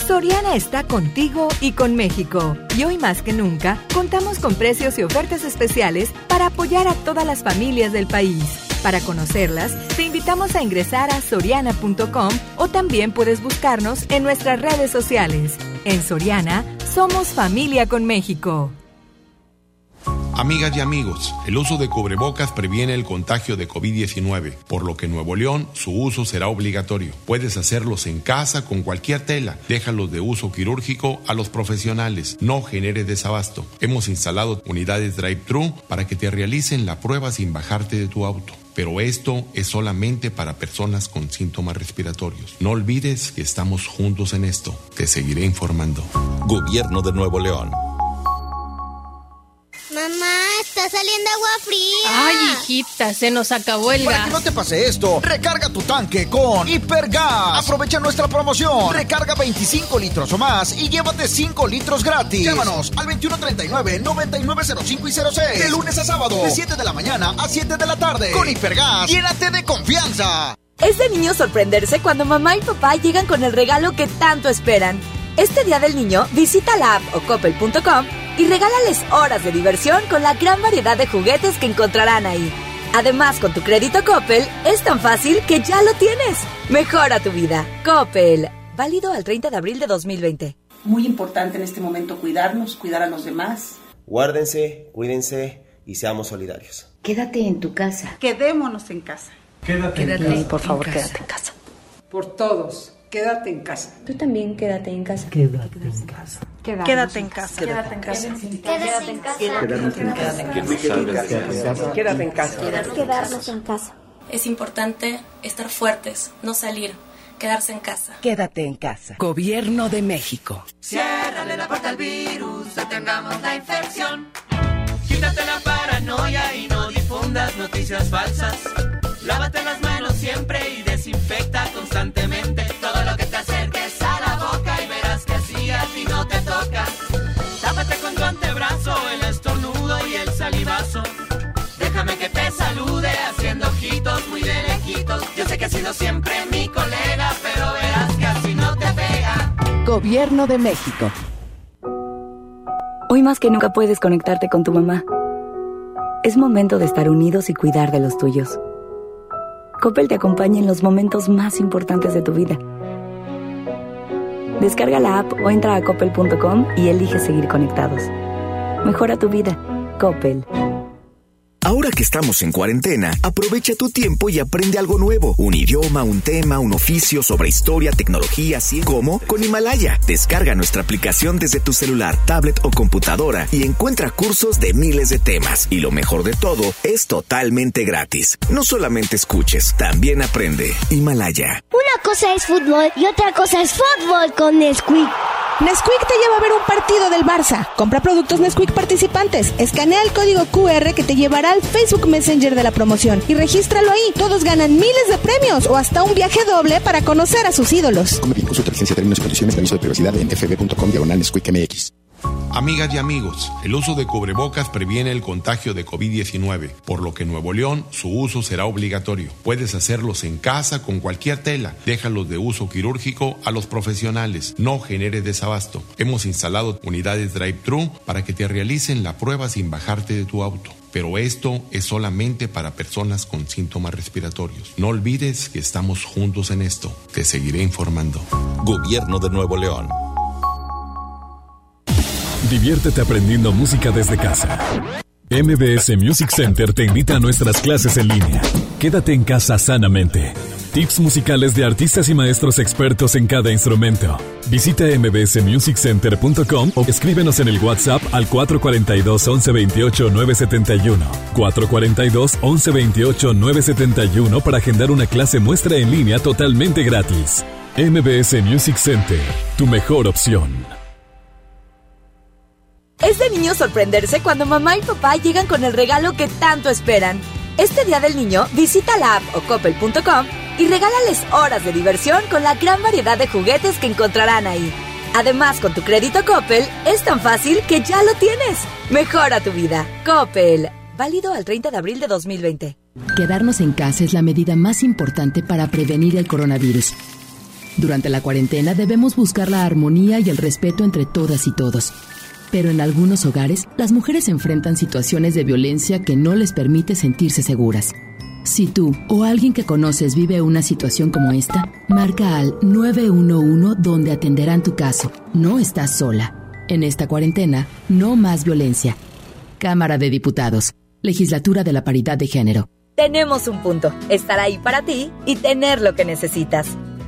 Soriana está contigo y con México. Y hoy más que nunca, contamos con precios y ofertas especiales para apoyar a todas las familias del país. Para conocerlas, te invitamos a ingresar a soriana.com o también puedes buscarnos en nuestras redes sociales. En Soriana, somos familia con México. Amigas y amigos, el uso de cubrebocas previene el contagio de COVID-19, por lo que en Nuevo León su uso será obligatorio. Puedes hacerlos en casa con cualquier tela. Déjalos de uso quirúrgico a los profesionales. No genere desabasto. Hemos instalado unidades drive-thru para que te realicen la prueba sin bajarte de tu auto. Pero esto es solamente para personas con síntomas respiratorios. No olvides que estamos juntos en esto. Te seguiré informando. Gobierno de Nuevo León. Mamá, está saliendo agua fría. Ay, hijita, se nos acabó el Para gas. que no te pase esto, recarga tu tanque con Hipergas. Aprovecha nuestra promoción. Recarga 25 litros o más y llévate 5 litros gratis. Llámanos al 2139-9905 y 06. De lunes a sábado, de 7 de la mañana a 7 de la tarde. Con Hipergas, llénate de confianza. Es de niño sorprenderse cuando mamá y papá llegan con el regalo que tanto esperan. Este Día del Niño, visita la app o coppel.com y regálales horas de diversión con la gran variedad de juguetes que encontrarán ahí. Además, con tu crédito Coppel, es tan fácil que ya lo tienes. Mejora tu vida. Coppel. Válido al 30 de abril de 2020. Muy importante en este momento cuidarnos, cuidar a los demás. Guárdense, cuídense y seamos solidarios. Quédate en tu casa. Quedémonos en casa. Quédate, en por favor, quédate en casa. Por todos, quédate en casa. Tú también quédate en casa. Quédate en casa. Quédate en casa. Quédate en casa. Quédate en casa. Quédate en casa. Quedarnos en casa. Es importante estar fuertes, no salir, quedarse en casa. Quédate en casa. Gobierno de México. Ciérrale la puerta al virus, detengamos la infección. Quítate la paranoia y no difundas noticias falsas. Lávate las manos siempre y desinfecta constantemente todo lo que te acerques a la boca y verás que así a ti no te toca. Tápate con tu antebrazo, el estornudo y el salivazo. Déjame que te salude haciendo ojitos muy de lejitos. Yo sé que has sido siempre mi colega, pero verás que así no te pega. Gobierno de México. Hoy más que nunca puedes conectarte con tu mamá. Es momento de estar unidos y cuidar de los tuyos. Coppel te acompaña en los momentos más importantes de tu vida. Descarga la app o entra a coppel.com y elige seguir conectados. Mejora tu vida. Coppel. Ahora que estamos en cuarentena, aprovecha tu tiempo y aprende algo nuevo. Un idioma, un tema, un oficio sobre historia, tecnología, ciencia. ¿Cómo? Con Himalaya. Descarga nuestra aplicación desde tu celular, tablet o computadora y encuentra cursos de miles de temas. Y lo mejor de todo, es totalmente gratis. No solamente escuches, también aprende. Himalaya. Una cosa es fútbol y otra cosa es fútbol con Nesquik. Nesquik te lleva a ver un partido del Barça. Compra productos Nesquik participantes. Escanea el código QR que te llevará al Facebook Messenger de la promoción y regístralo ahí. Todos ganan miles de premios o hasta un viaje doble para conocer a sus ídolos. Come bien, consulta licencia, términos y condiciones de aviso de privacidad en fb.com diagonal MX. Amigas y amigos, el uso de cubrebocas previene el contagio de COVID-19, por lo que en Nuevo León su uso será obligatorio. Puedes hacerlos en casa con cualquier tela. Déjalos de uso quirúrgico a los profesionales. No genere desabasto. Hemos instalado unidades drive-thru para que te realicen la prueba sin bajarte de tu auto. Pero esto es solamente para personas con síntomas respiratorios. No olvides que estamos juntos en esto. Te seguiré informando. Gobierno de Nuevo León. Diviértete aprendiendo música desde casa. MBS Music Center te invita a nuestras clases en línea. Quédate en casa sanamente. Tips musicales de artistas y maestros expertos en cada instrumento. Visita mbsmusiccenter.com o escríbenos en el WhatsApp al 442 1128 971. 442 1128 971 para agendar una clase muestra en línea totalmente gratis. MBS Music Center, tu mejor opción. Es de niño sorprenderse cuando mamá y papá llegan con el regalo que tanto esperan. Este Día del Niño, visita la app o coppel.com y regálales horas de diversión con la gran variedad de juguetes que encontrarán ahí. Además, con tu crédito Coppel, es tan fácil que ya lo tienes. Mejora tu vida. Coppel. Válido al 30 de abril de 2020. Quedarnos en casa es la medida más importante para prevenir el coronavirus. Durante la cuarentena debemos buscar la armonía y el respeto entre todas y todos. Pero en algunos hogares, las mujeres enfrentan situaciones de violencia que no les permite sentirse seguras. Si tú o alguien que conoces vive una situación como esta, marca al 911 donde atenderán tu caso. No estás sola. En esta cuarentena, no más violencia. Cámara de Diputados. Legislatura de la Paridad de Género. Tenemos un punto, estar ahí para ti y tener lo que necesitas.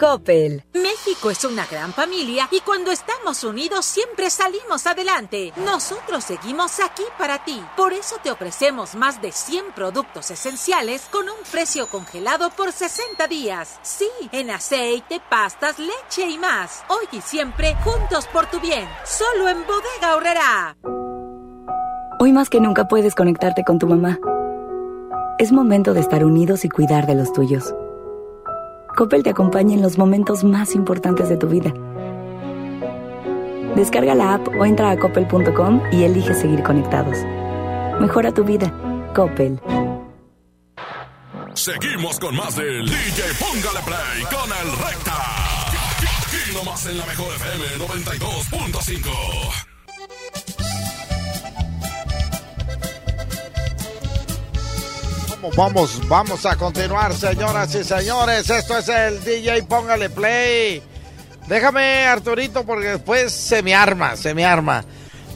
Coppel. México es una gran familia y cuando estamos unidos siempre salimos adelante. Nosotros seguimos aquí para ti. Por eso te ofrecemos más de 100 productos esenciales con un precio congelado por 60 días. Sí, en aceite, pastas, leche y más. Hoy y siempre juntos por tu bien. Solo en Bodega Horrera. Hoy más que nunca puedes conectarte con tu mamá. Es momento de estar unidos y cuidar de los tuyos. Coppel te acompaña en los momentos más importantes de tu vida. Descarga la app o entra a coppel.com y elige seguir conectados. Mejora tu vida. Coppel. Seguimos con más del DJ Póngale Play con el Recta. Aquí nomás en la mejor FM 92.5. Vamos, vamos a continuar, señoras y señores. Esto es el DJ Póngale Play. Déjame, Arturito, porque después se me arma, se me arma.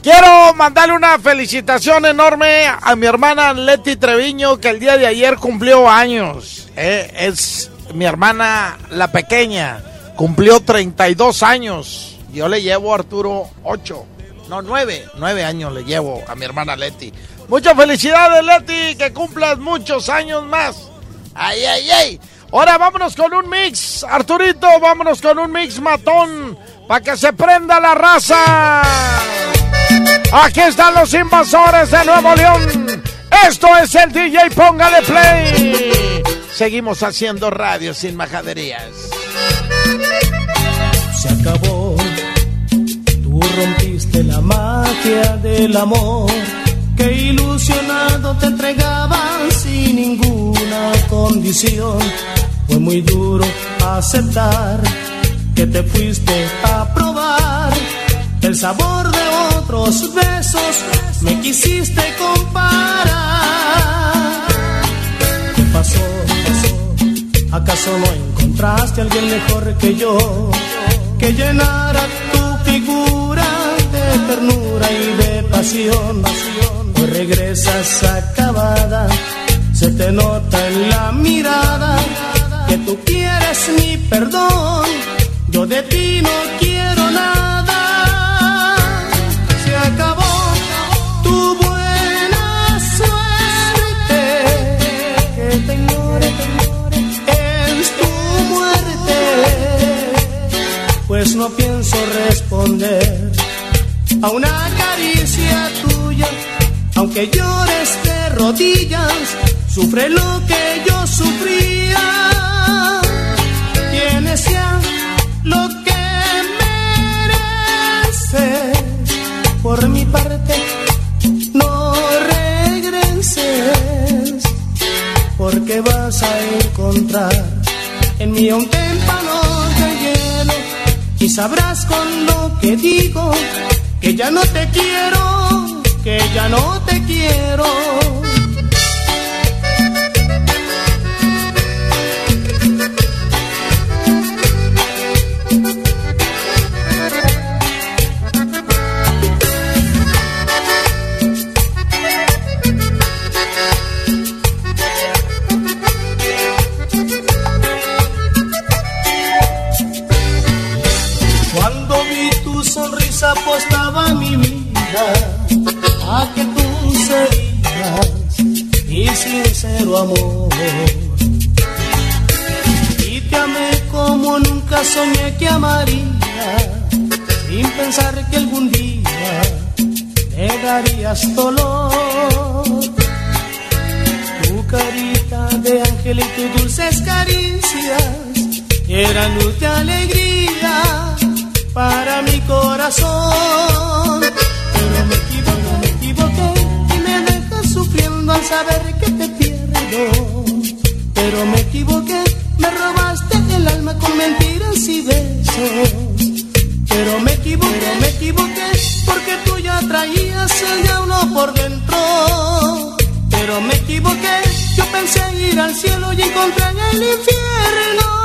Quiero mandarle una felicitación enorme a mi hermana Leti Treviño, que el día de ayer cumplió años. Eh, es mi hermana la pequeña, cumplió 32 años. Yo le llevo a Arturo 8, no 9, 9 años le llevo a mi hermana Leti. Muchas felicidades, Leti, que cumplas muchos años más. Ay, ay, ay. Ahora vámonos con un mix, Arturito, vámonos con un mix matón para que se prenda la raza. Aquí están los invasores de Nuevo León. Esto es el DJ Póngale Play. Seguimos haciendo radio sin majaderías. Se acabó. Tú rompiste la magia del amor que ilusionado te entregaban sin ninguna condición. Fue muy duro aceptar que te fuiste a probar el sabor de otros besos, me quisiste comparar. ¿Qué pasó? ¿Acaso no encontraste a alguien mejor que yo que llenara tu figura de ternura y de pasión? Hoy regresas acabada, se te nota en la mirada que tú quieres mi perdón. Yo de ti no quiero nada. Se acabó tu buena suerte. Que te ignore, es tu muerte. Pues no pienso responder a una caricia tuya. Aunque llores de rodillas, sufre lo que yo sufría. Tienes ya lo que mereces. Por mi parte, no regreses, porque vas a encontrar en mí un témpano de hielo y sabrás con lo que digo que ya no te quiero, que ya no te quiero. Pensar que algún día me darías dolor. Tu carita de ángel y tus dulces caricias eran luz de alegría para mi corazón. Pero me equivoqué, me equivoqué y me dejas sufriendo al saber que te pierdo. Pero me equivoqué, me robaste el alma con mentiras y besos. Equivoqué, me equivoqué porque tú ya traías el diablo por dentro. Pero me equivoqué, yo pensé ir al cielo y encontré en el infierno.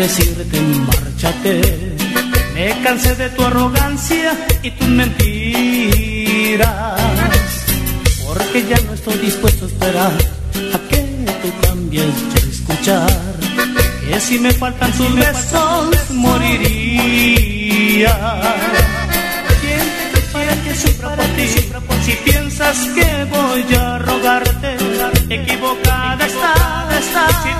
Quieres irte, márchate. Me cansé de tu arrogancia y tus mentiras. Porque ya no estoy dispuesto a esperar a que tú cambies de escuchar. Que si me faltan tus besos, moriría. ¿Quién te para que sufra por ti? Si piensas que voy a rogarte, equivocada estás. Si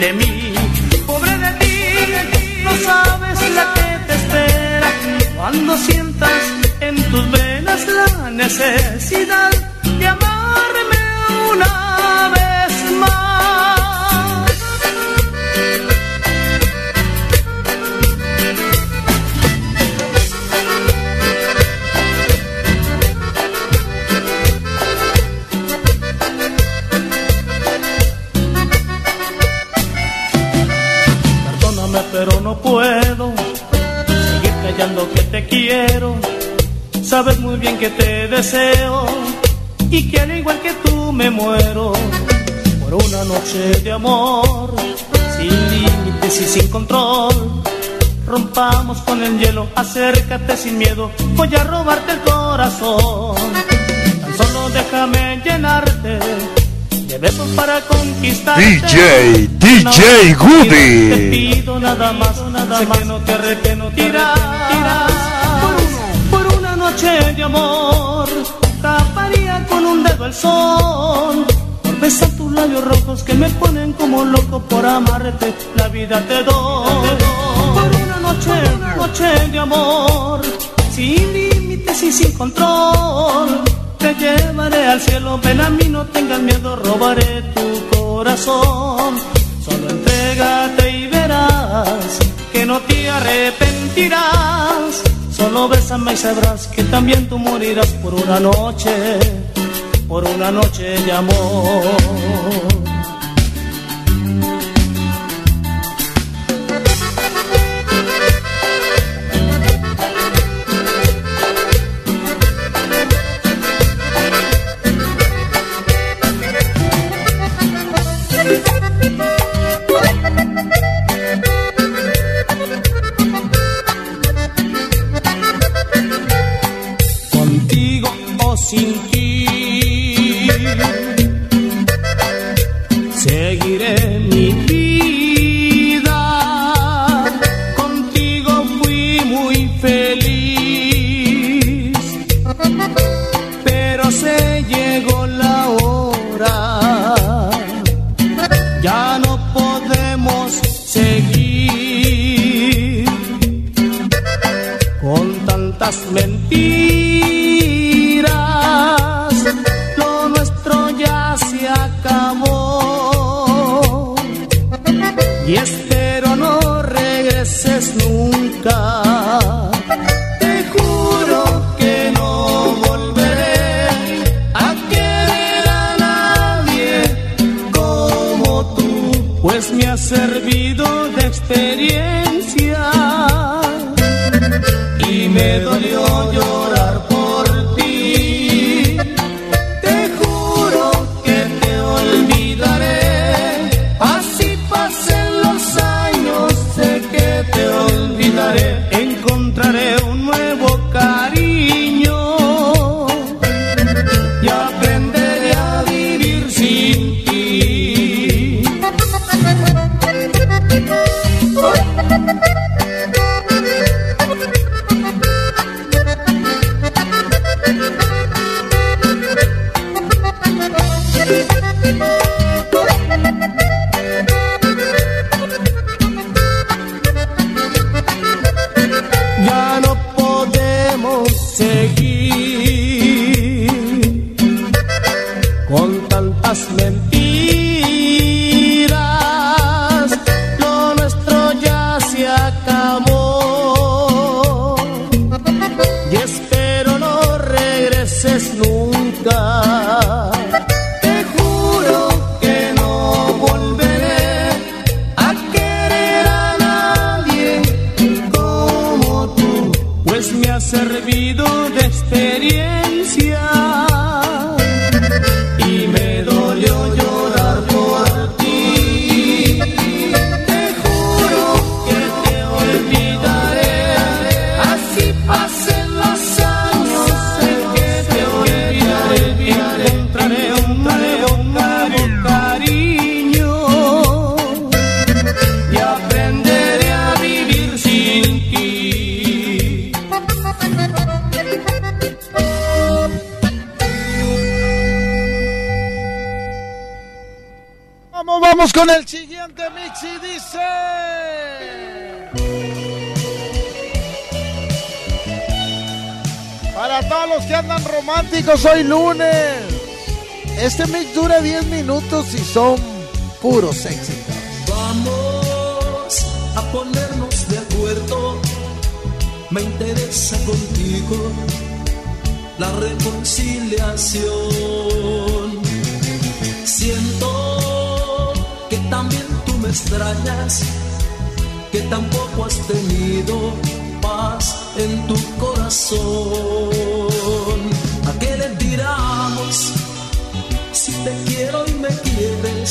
de mí? Pobre de ti, no sabes la que te espera cuando sientas en tus venas la necesidad deseo y que al igual que tú me muero por una noche de amor sin límites y sin control. Rompamos con el hielo, acércate sin miedo, voy a robarte el corazón. Tan solo déjame llenarte de besos para conquistarte. DJ, DJ Goody. Te pido nada más, nada más. que no te arrepentirás por, por una noche de amor. Taparía con un dedo el sol. Por besar tus labios rojos que me ponen como loco por amarte. La vida te doy. Por una noche, noche de amor. Sin límites y sin control. Te llevaré al cielo, ven a mí, no tengas miedo, robaré tu corazón. Solo entrégate y verás que no te arrepentirás. Solo bésame y sabrás que también tú morirás por una noche, por una noche de amor. con el siguiente mix dice. Para todos los que andan románticos hoy lunes. Este mix dura 10 minutos y son puros éxitos. Vamos a ponernos de acuerdo. Me interesa contigo la reconciliación. Siempre extrañas, que tampoco has tenido paz en tu corazón. ¿A qué le tiramos si te quiero y me quieres?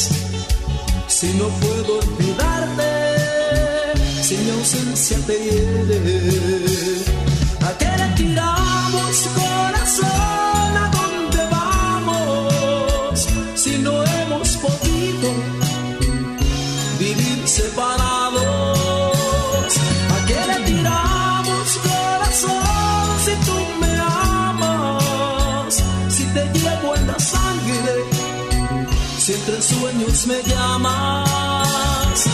Si no puedo olvidarte, si mi ausencia te hiere. ¿A qué le tiramos? entre sueños me llamas.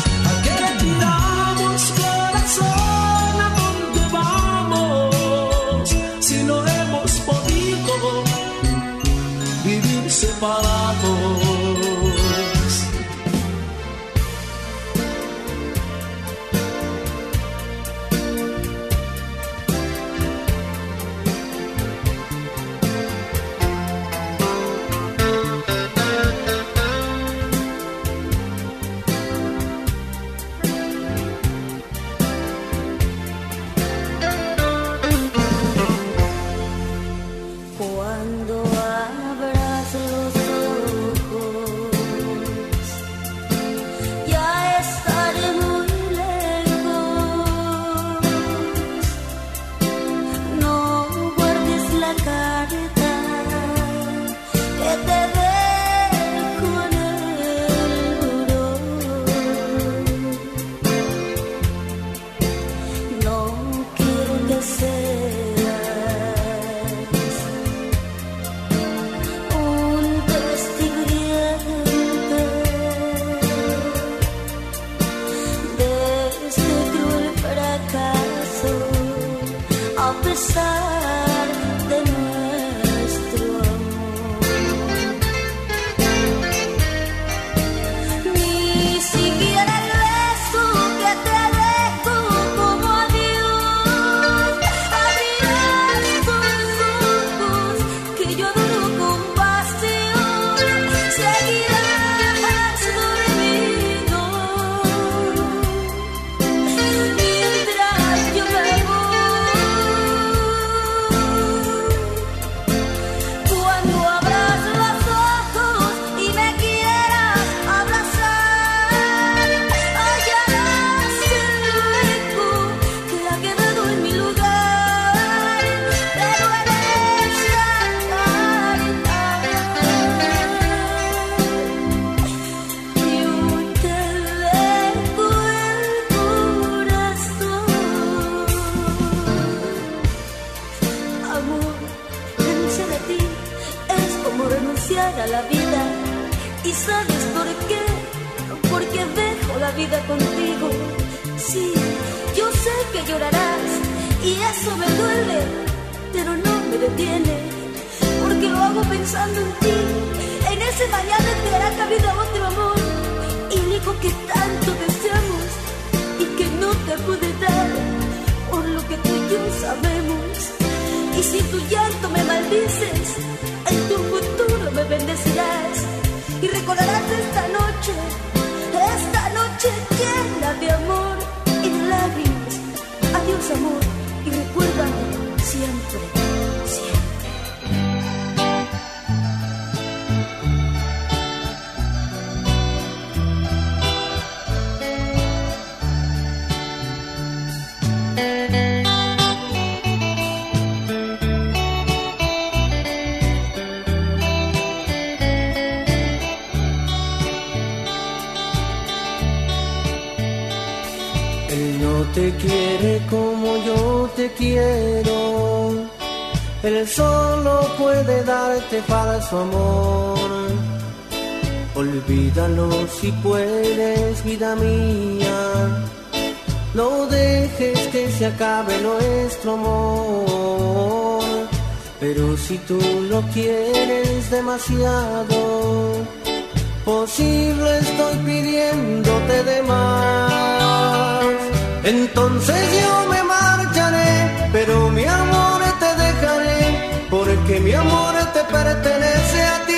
Él solo puede darte falso amor. Olvídalo si puedes, vida mía. No dejes que se acabe nuestro amor. Pero si tú lo quieres demasiado, posible estoy pidiéndote de más. Entonces yo me porque mi amor te pertenece a ti.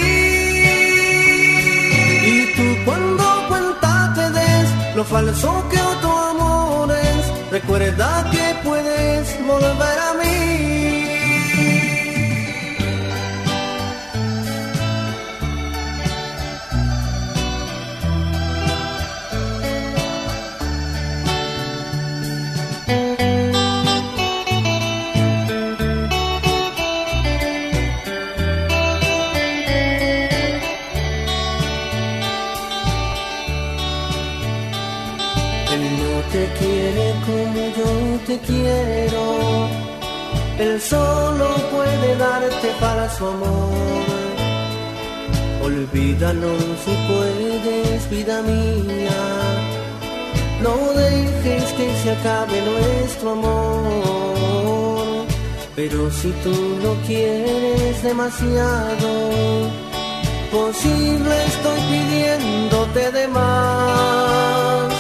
Y tú cuando cuenta te des lo falso que otro amor es, recuerda que puedes volver a mí. Para su amor. Olvídalo si puedes, vida mía. No dejes que se acabe nuestro amor. Pero si tú lo quieres demasiado, posible estoy pidiéndote de más.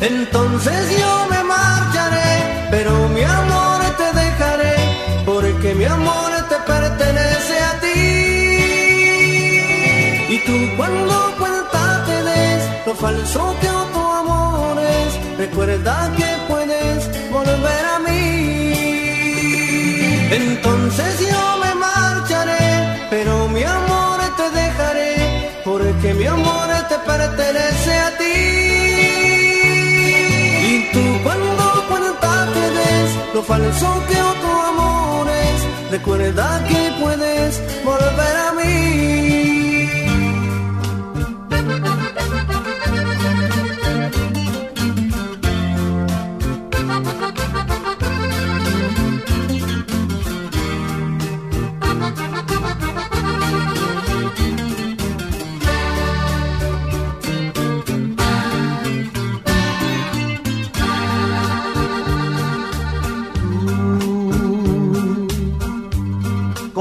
Entonces yo me marcharé, pero mi amor tú cuando cuenta te des lo falso que otro amor es, recuerda que puedes volver a mí. Entonces yo me marcharé, pero mi amor te dejaré, porque mi amor te pertenece a ti. Y tú cuando cuenta te des lo falso que otro amor es, recuerda que puedes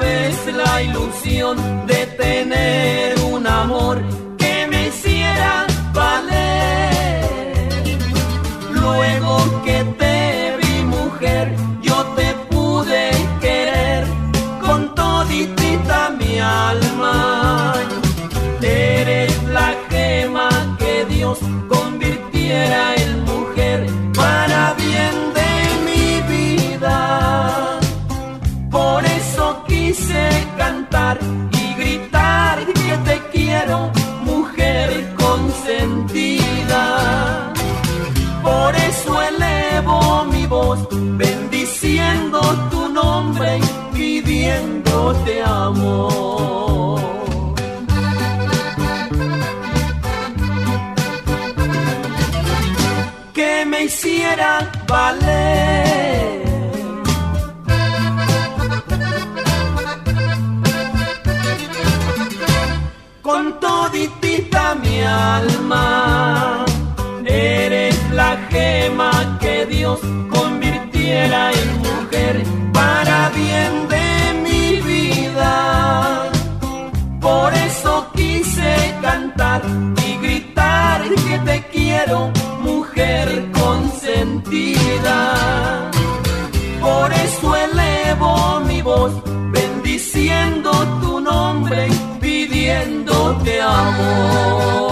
Vez la ilusión de tener un amor pidiéndote amor.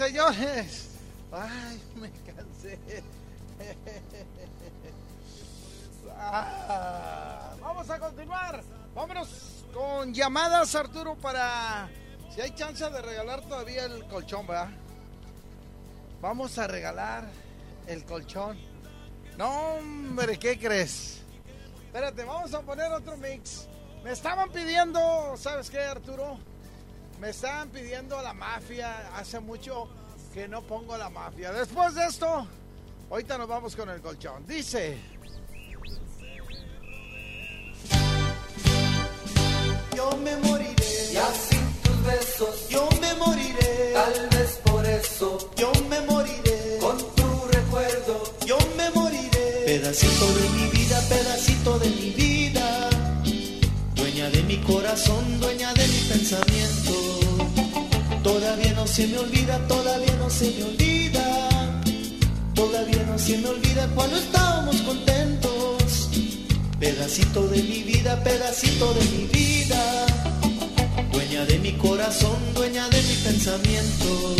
Señores. Ay, me cansé. Ah, vamos a continuar. Vámonos con llamadas, Arturo, para si hay chance de regalar todavía el colchón. Vamos a regalar el colchón. No, hombre, ¿qué crees? Espérate, vamos a poner otro mix. Me estaban pidiendo, ¿sabes qué, Arturo? Me estaban pidiendo la mafia. Hace mucho que no pongo la mafia. Después de esto, ahorita nos vamos con el colchón. Dice. Yo me moriré ya sin tus besos. Yo me moriré, tal vez por eso. Yo me moriré con tu recuerdo. Yo me moriré, pedacito de mi vida, pedacito de mi vida. Dueña de mi corazón, dueña de mi pensamiento. Todavía no se me olvida, todavía no se me olvida. Todavía no se me olvida cuando estábamos contentos. Pedacito de mi vida, pedacito de mi vida. Dueña de mi corazón, dueña de mi pensamiento.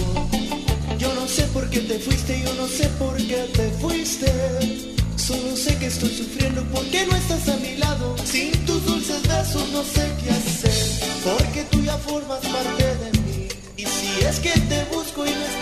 Yo no sé por qué te fuiste, yo no sé por qué te fuiste. Solo sé que estoy sufriendo porque no estás a mi lado. Sin tus dulces besos no sé qué hacer. Porque tú ya formas parte de mí. Y si es que te busco y no estás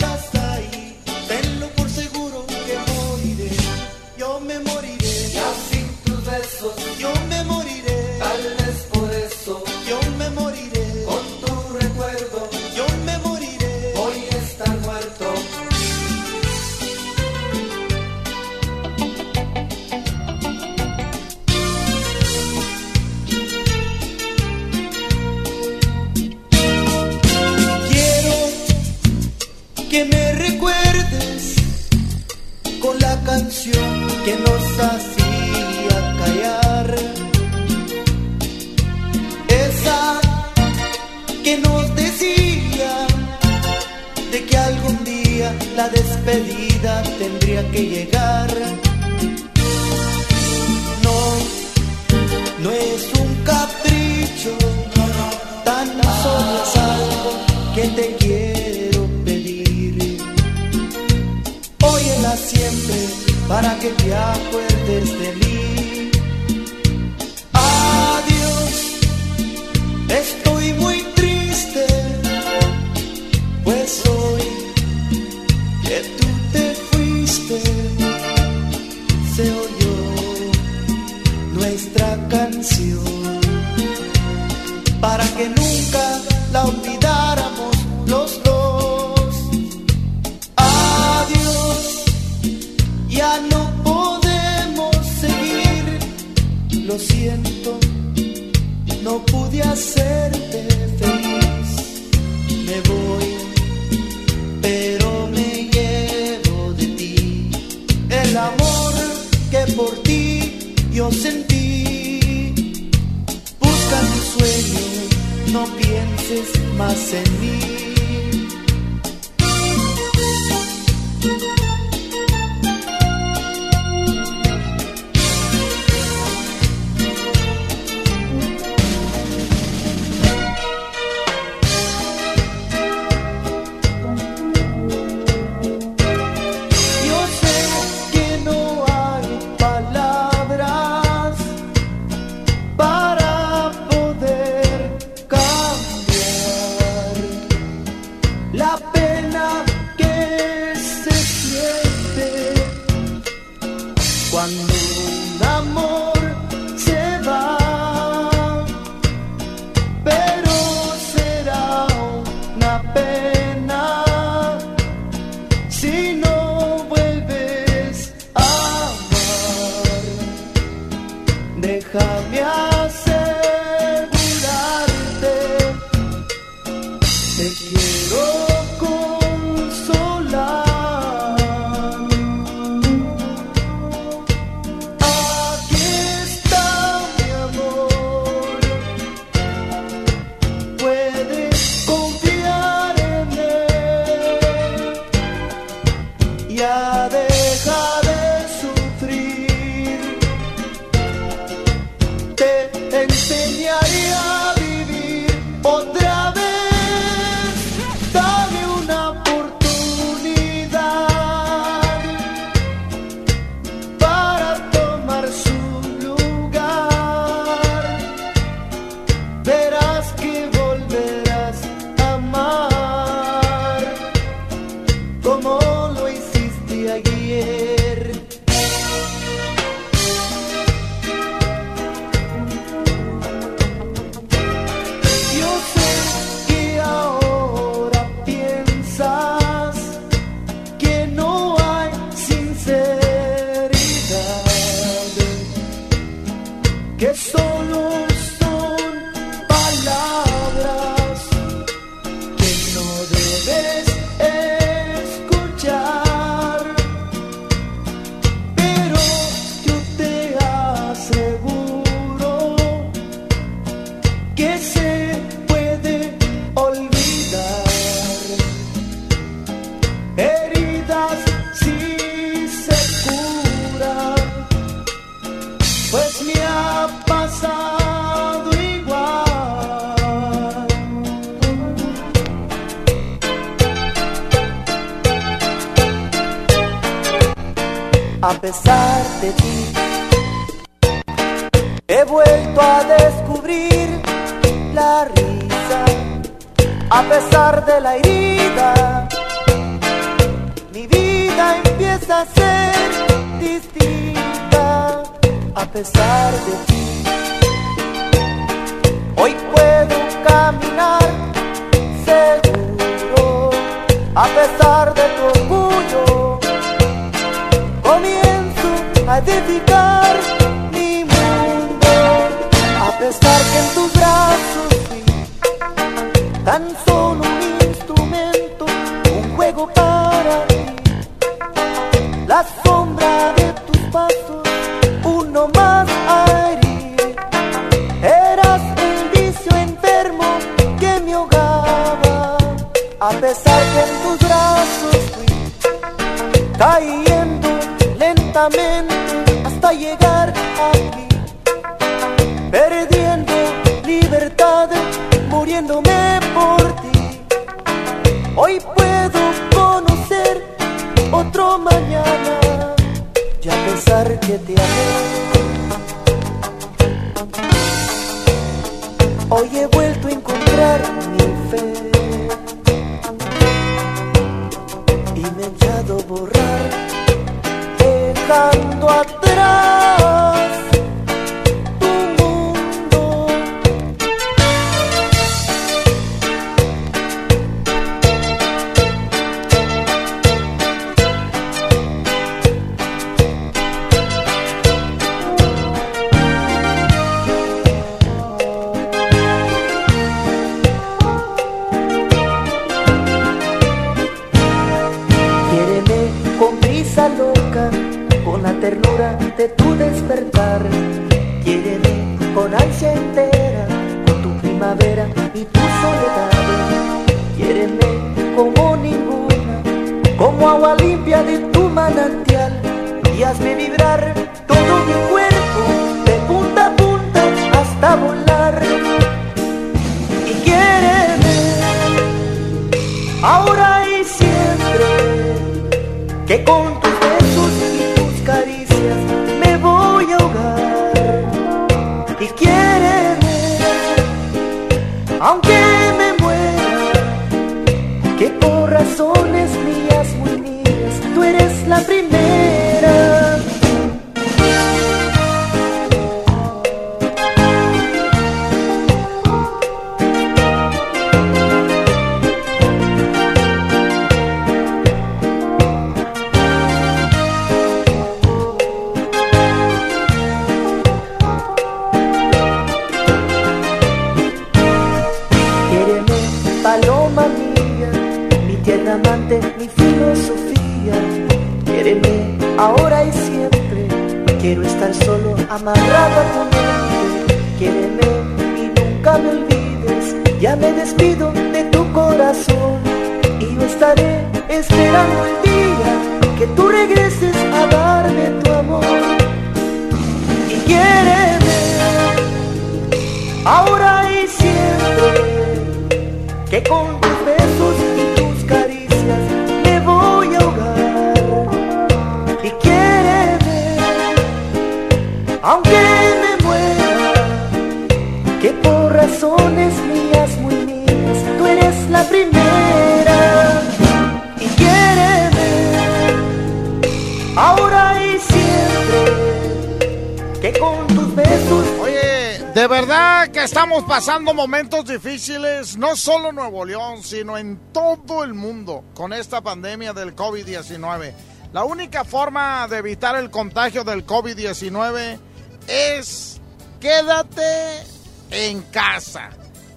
pasando momentos difíciles, no solo en Nuevo León, sino en todo el mundo con esta pandemia del COVID-19. La única forma de evitar el contagio del COVID-19 es quédate en casa.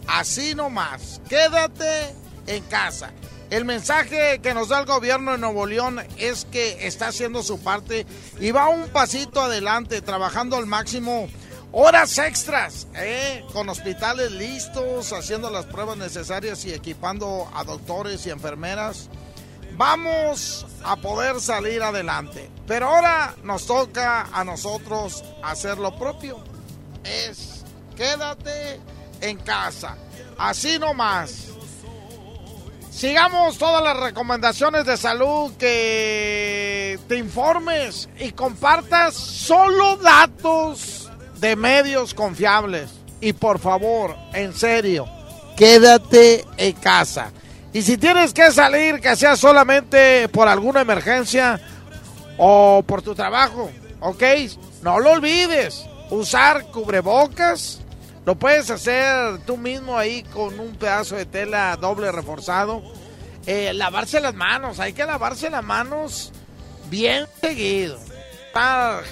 Así nomás, quédate en casa. El mensaje que nos da el gobierno de Nuevo León es que está haciendo su parte y va un pasito adelante, trabajando al máximo horas extras eh, con hospitales listos, haciendo las pruebas necesarias y equipando a doctores y enfermeras, vamos a poder salir adelante. Pero ahora nos toca a nosotros hacer lo propio. Es quédate en casa. Así nomás. Sigamos todas las recomendaciones de salud que te informes y compartas solo datos de medios confiables. Y por favor, en serio, quédate en casa. Y si tienes que salir, que sea solamente por alguna emergencia o por tu trabajo, ¿ok? No lo olvides. Usar cubrebocas. Lo puedes hacer tú mismo ahí con un pedazo de tela doble reforzado. Eh, lavarse las manos. Hay que lavarse las manos bien seguido.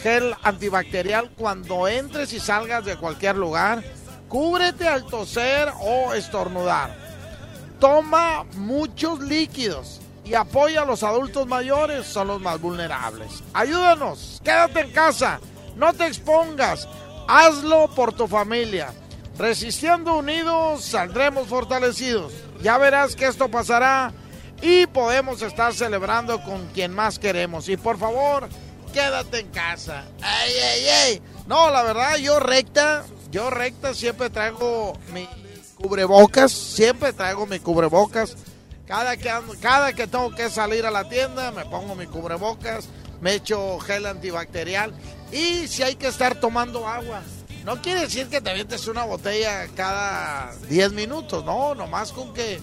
Gel antibacterial cuando entres y salgas de cualquier lugar. Cúbrete al toser o estornudar. Toma muchos líquidos y apoya a los adultos mayores, son los más vulnerables. Ayúdanos, quédate en casa, no te expongas, hazlo por tu familia. Resistiendo unidos saldremos fortalecidos. Ya verás que esto pasará y podemos estar celebrando con quien más queremos. Y por favor, quédate en casa. ¡Ay, ay, ay! No, la verdad, yo recta, yo recta siempre traigo mi cubrebocas, siempre traigo mi cubrebocas. Cada que, cada que tengo que salir a la tienda, me pongo mi cubrebocas, me echo gel antibacterial y si hay que estar tomando agua. No quiere decir que te avientes una botella cada 10 minutos, no, nomás con que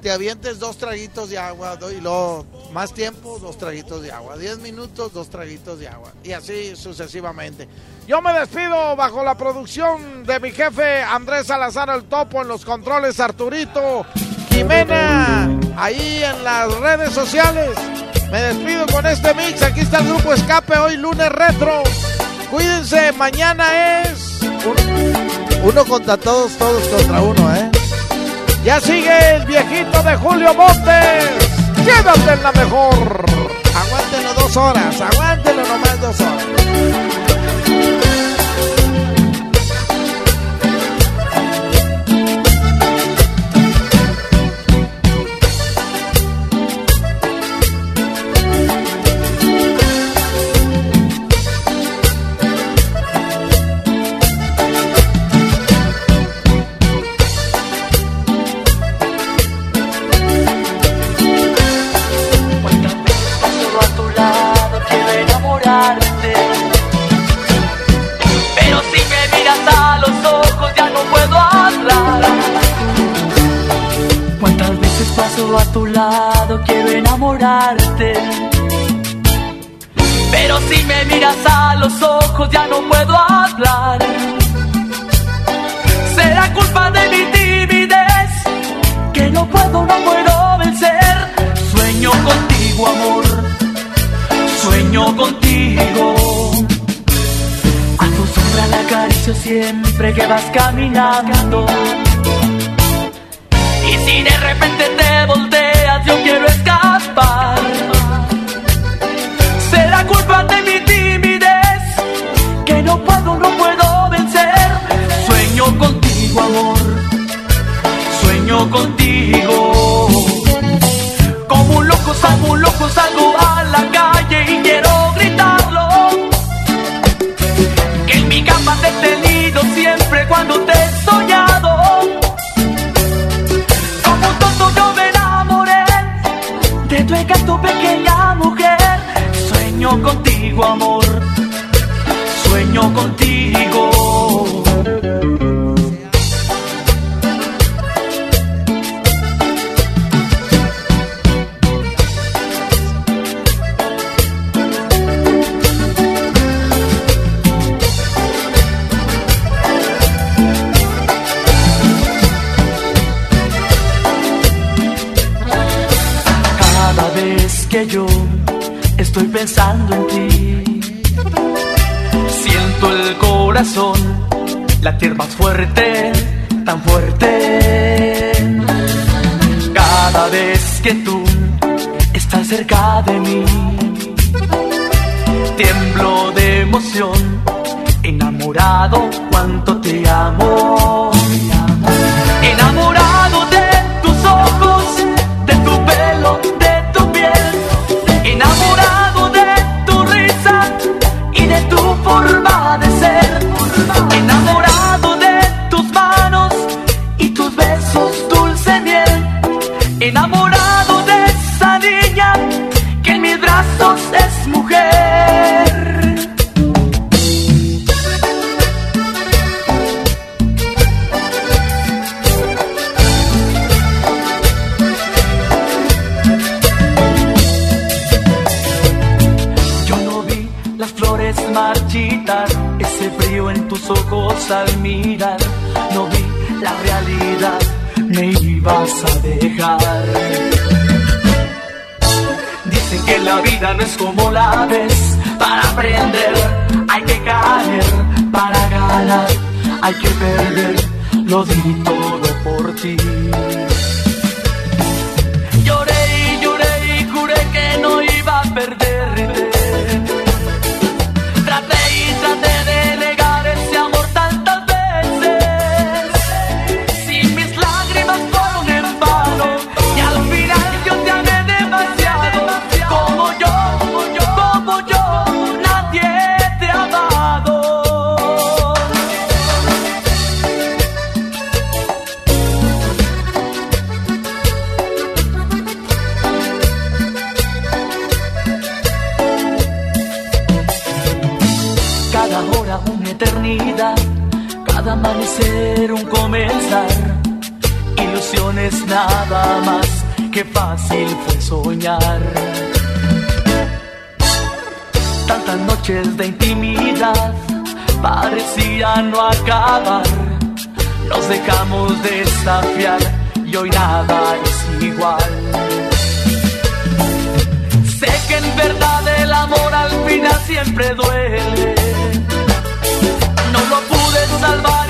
te avientes dos traguitos de agua y luego más tiempo, dos traguitos de agua. 10 minutos, dos traguitos de agua. Y así sucesivamente. Yo me despido bajo la producción de mi jefe Andrés Salazar el Topo en los controles Arturito Jimena ahí en las redes sociales. Me despido con este mix. Aquí está el grupo Escape hoy lunes retro. Cuídense, mañana es uno contra todos, todos contra uno, ¿eh? Ya sigue el viejito de Julio Montes. Quédate en la mejor. Aguántelo dos horas, aguántelo nomás dos horas. A tu lado quiero enamorarte? Pero si me miras a los ojos ya no puedo hablar. Será culpa de mi timidez que no puedo, no puedo vencer. Sueño contigo, amor. Sueño contigo. A tu sombra la acaricio siempre que vas caminando. Y si de repente te yo quiero escapar. Será culpa de mi timidez que no puedo, no puedo vencer. Sueño contigo, amor. Sueño contigo. Como un loco, como un loco salgo a la calle y quiero Contigo. Cada vez que yo estoy pensando en ti, siento el corazón latir más fuerte, tan fuerte. Cada vez que tú estás cerca de mí, tiemblo de emoción, enamorado cuánto te amo. Me ibas a dejar. Dicen que la vida no es como la ves, para aprender hay que caer, para ganar hay que perder, lo di todo por ti. Comenzar. Ilusiones nada más, que fácil fue soñar. Tantas noches de intimidad parecían no acabar. Nos dejamos desafiar y hoy nada es igual. Sé que en verdad el amor al final siempre duele. No lo pude salvar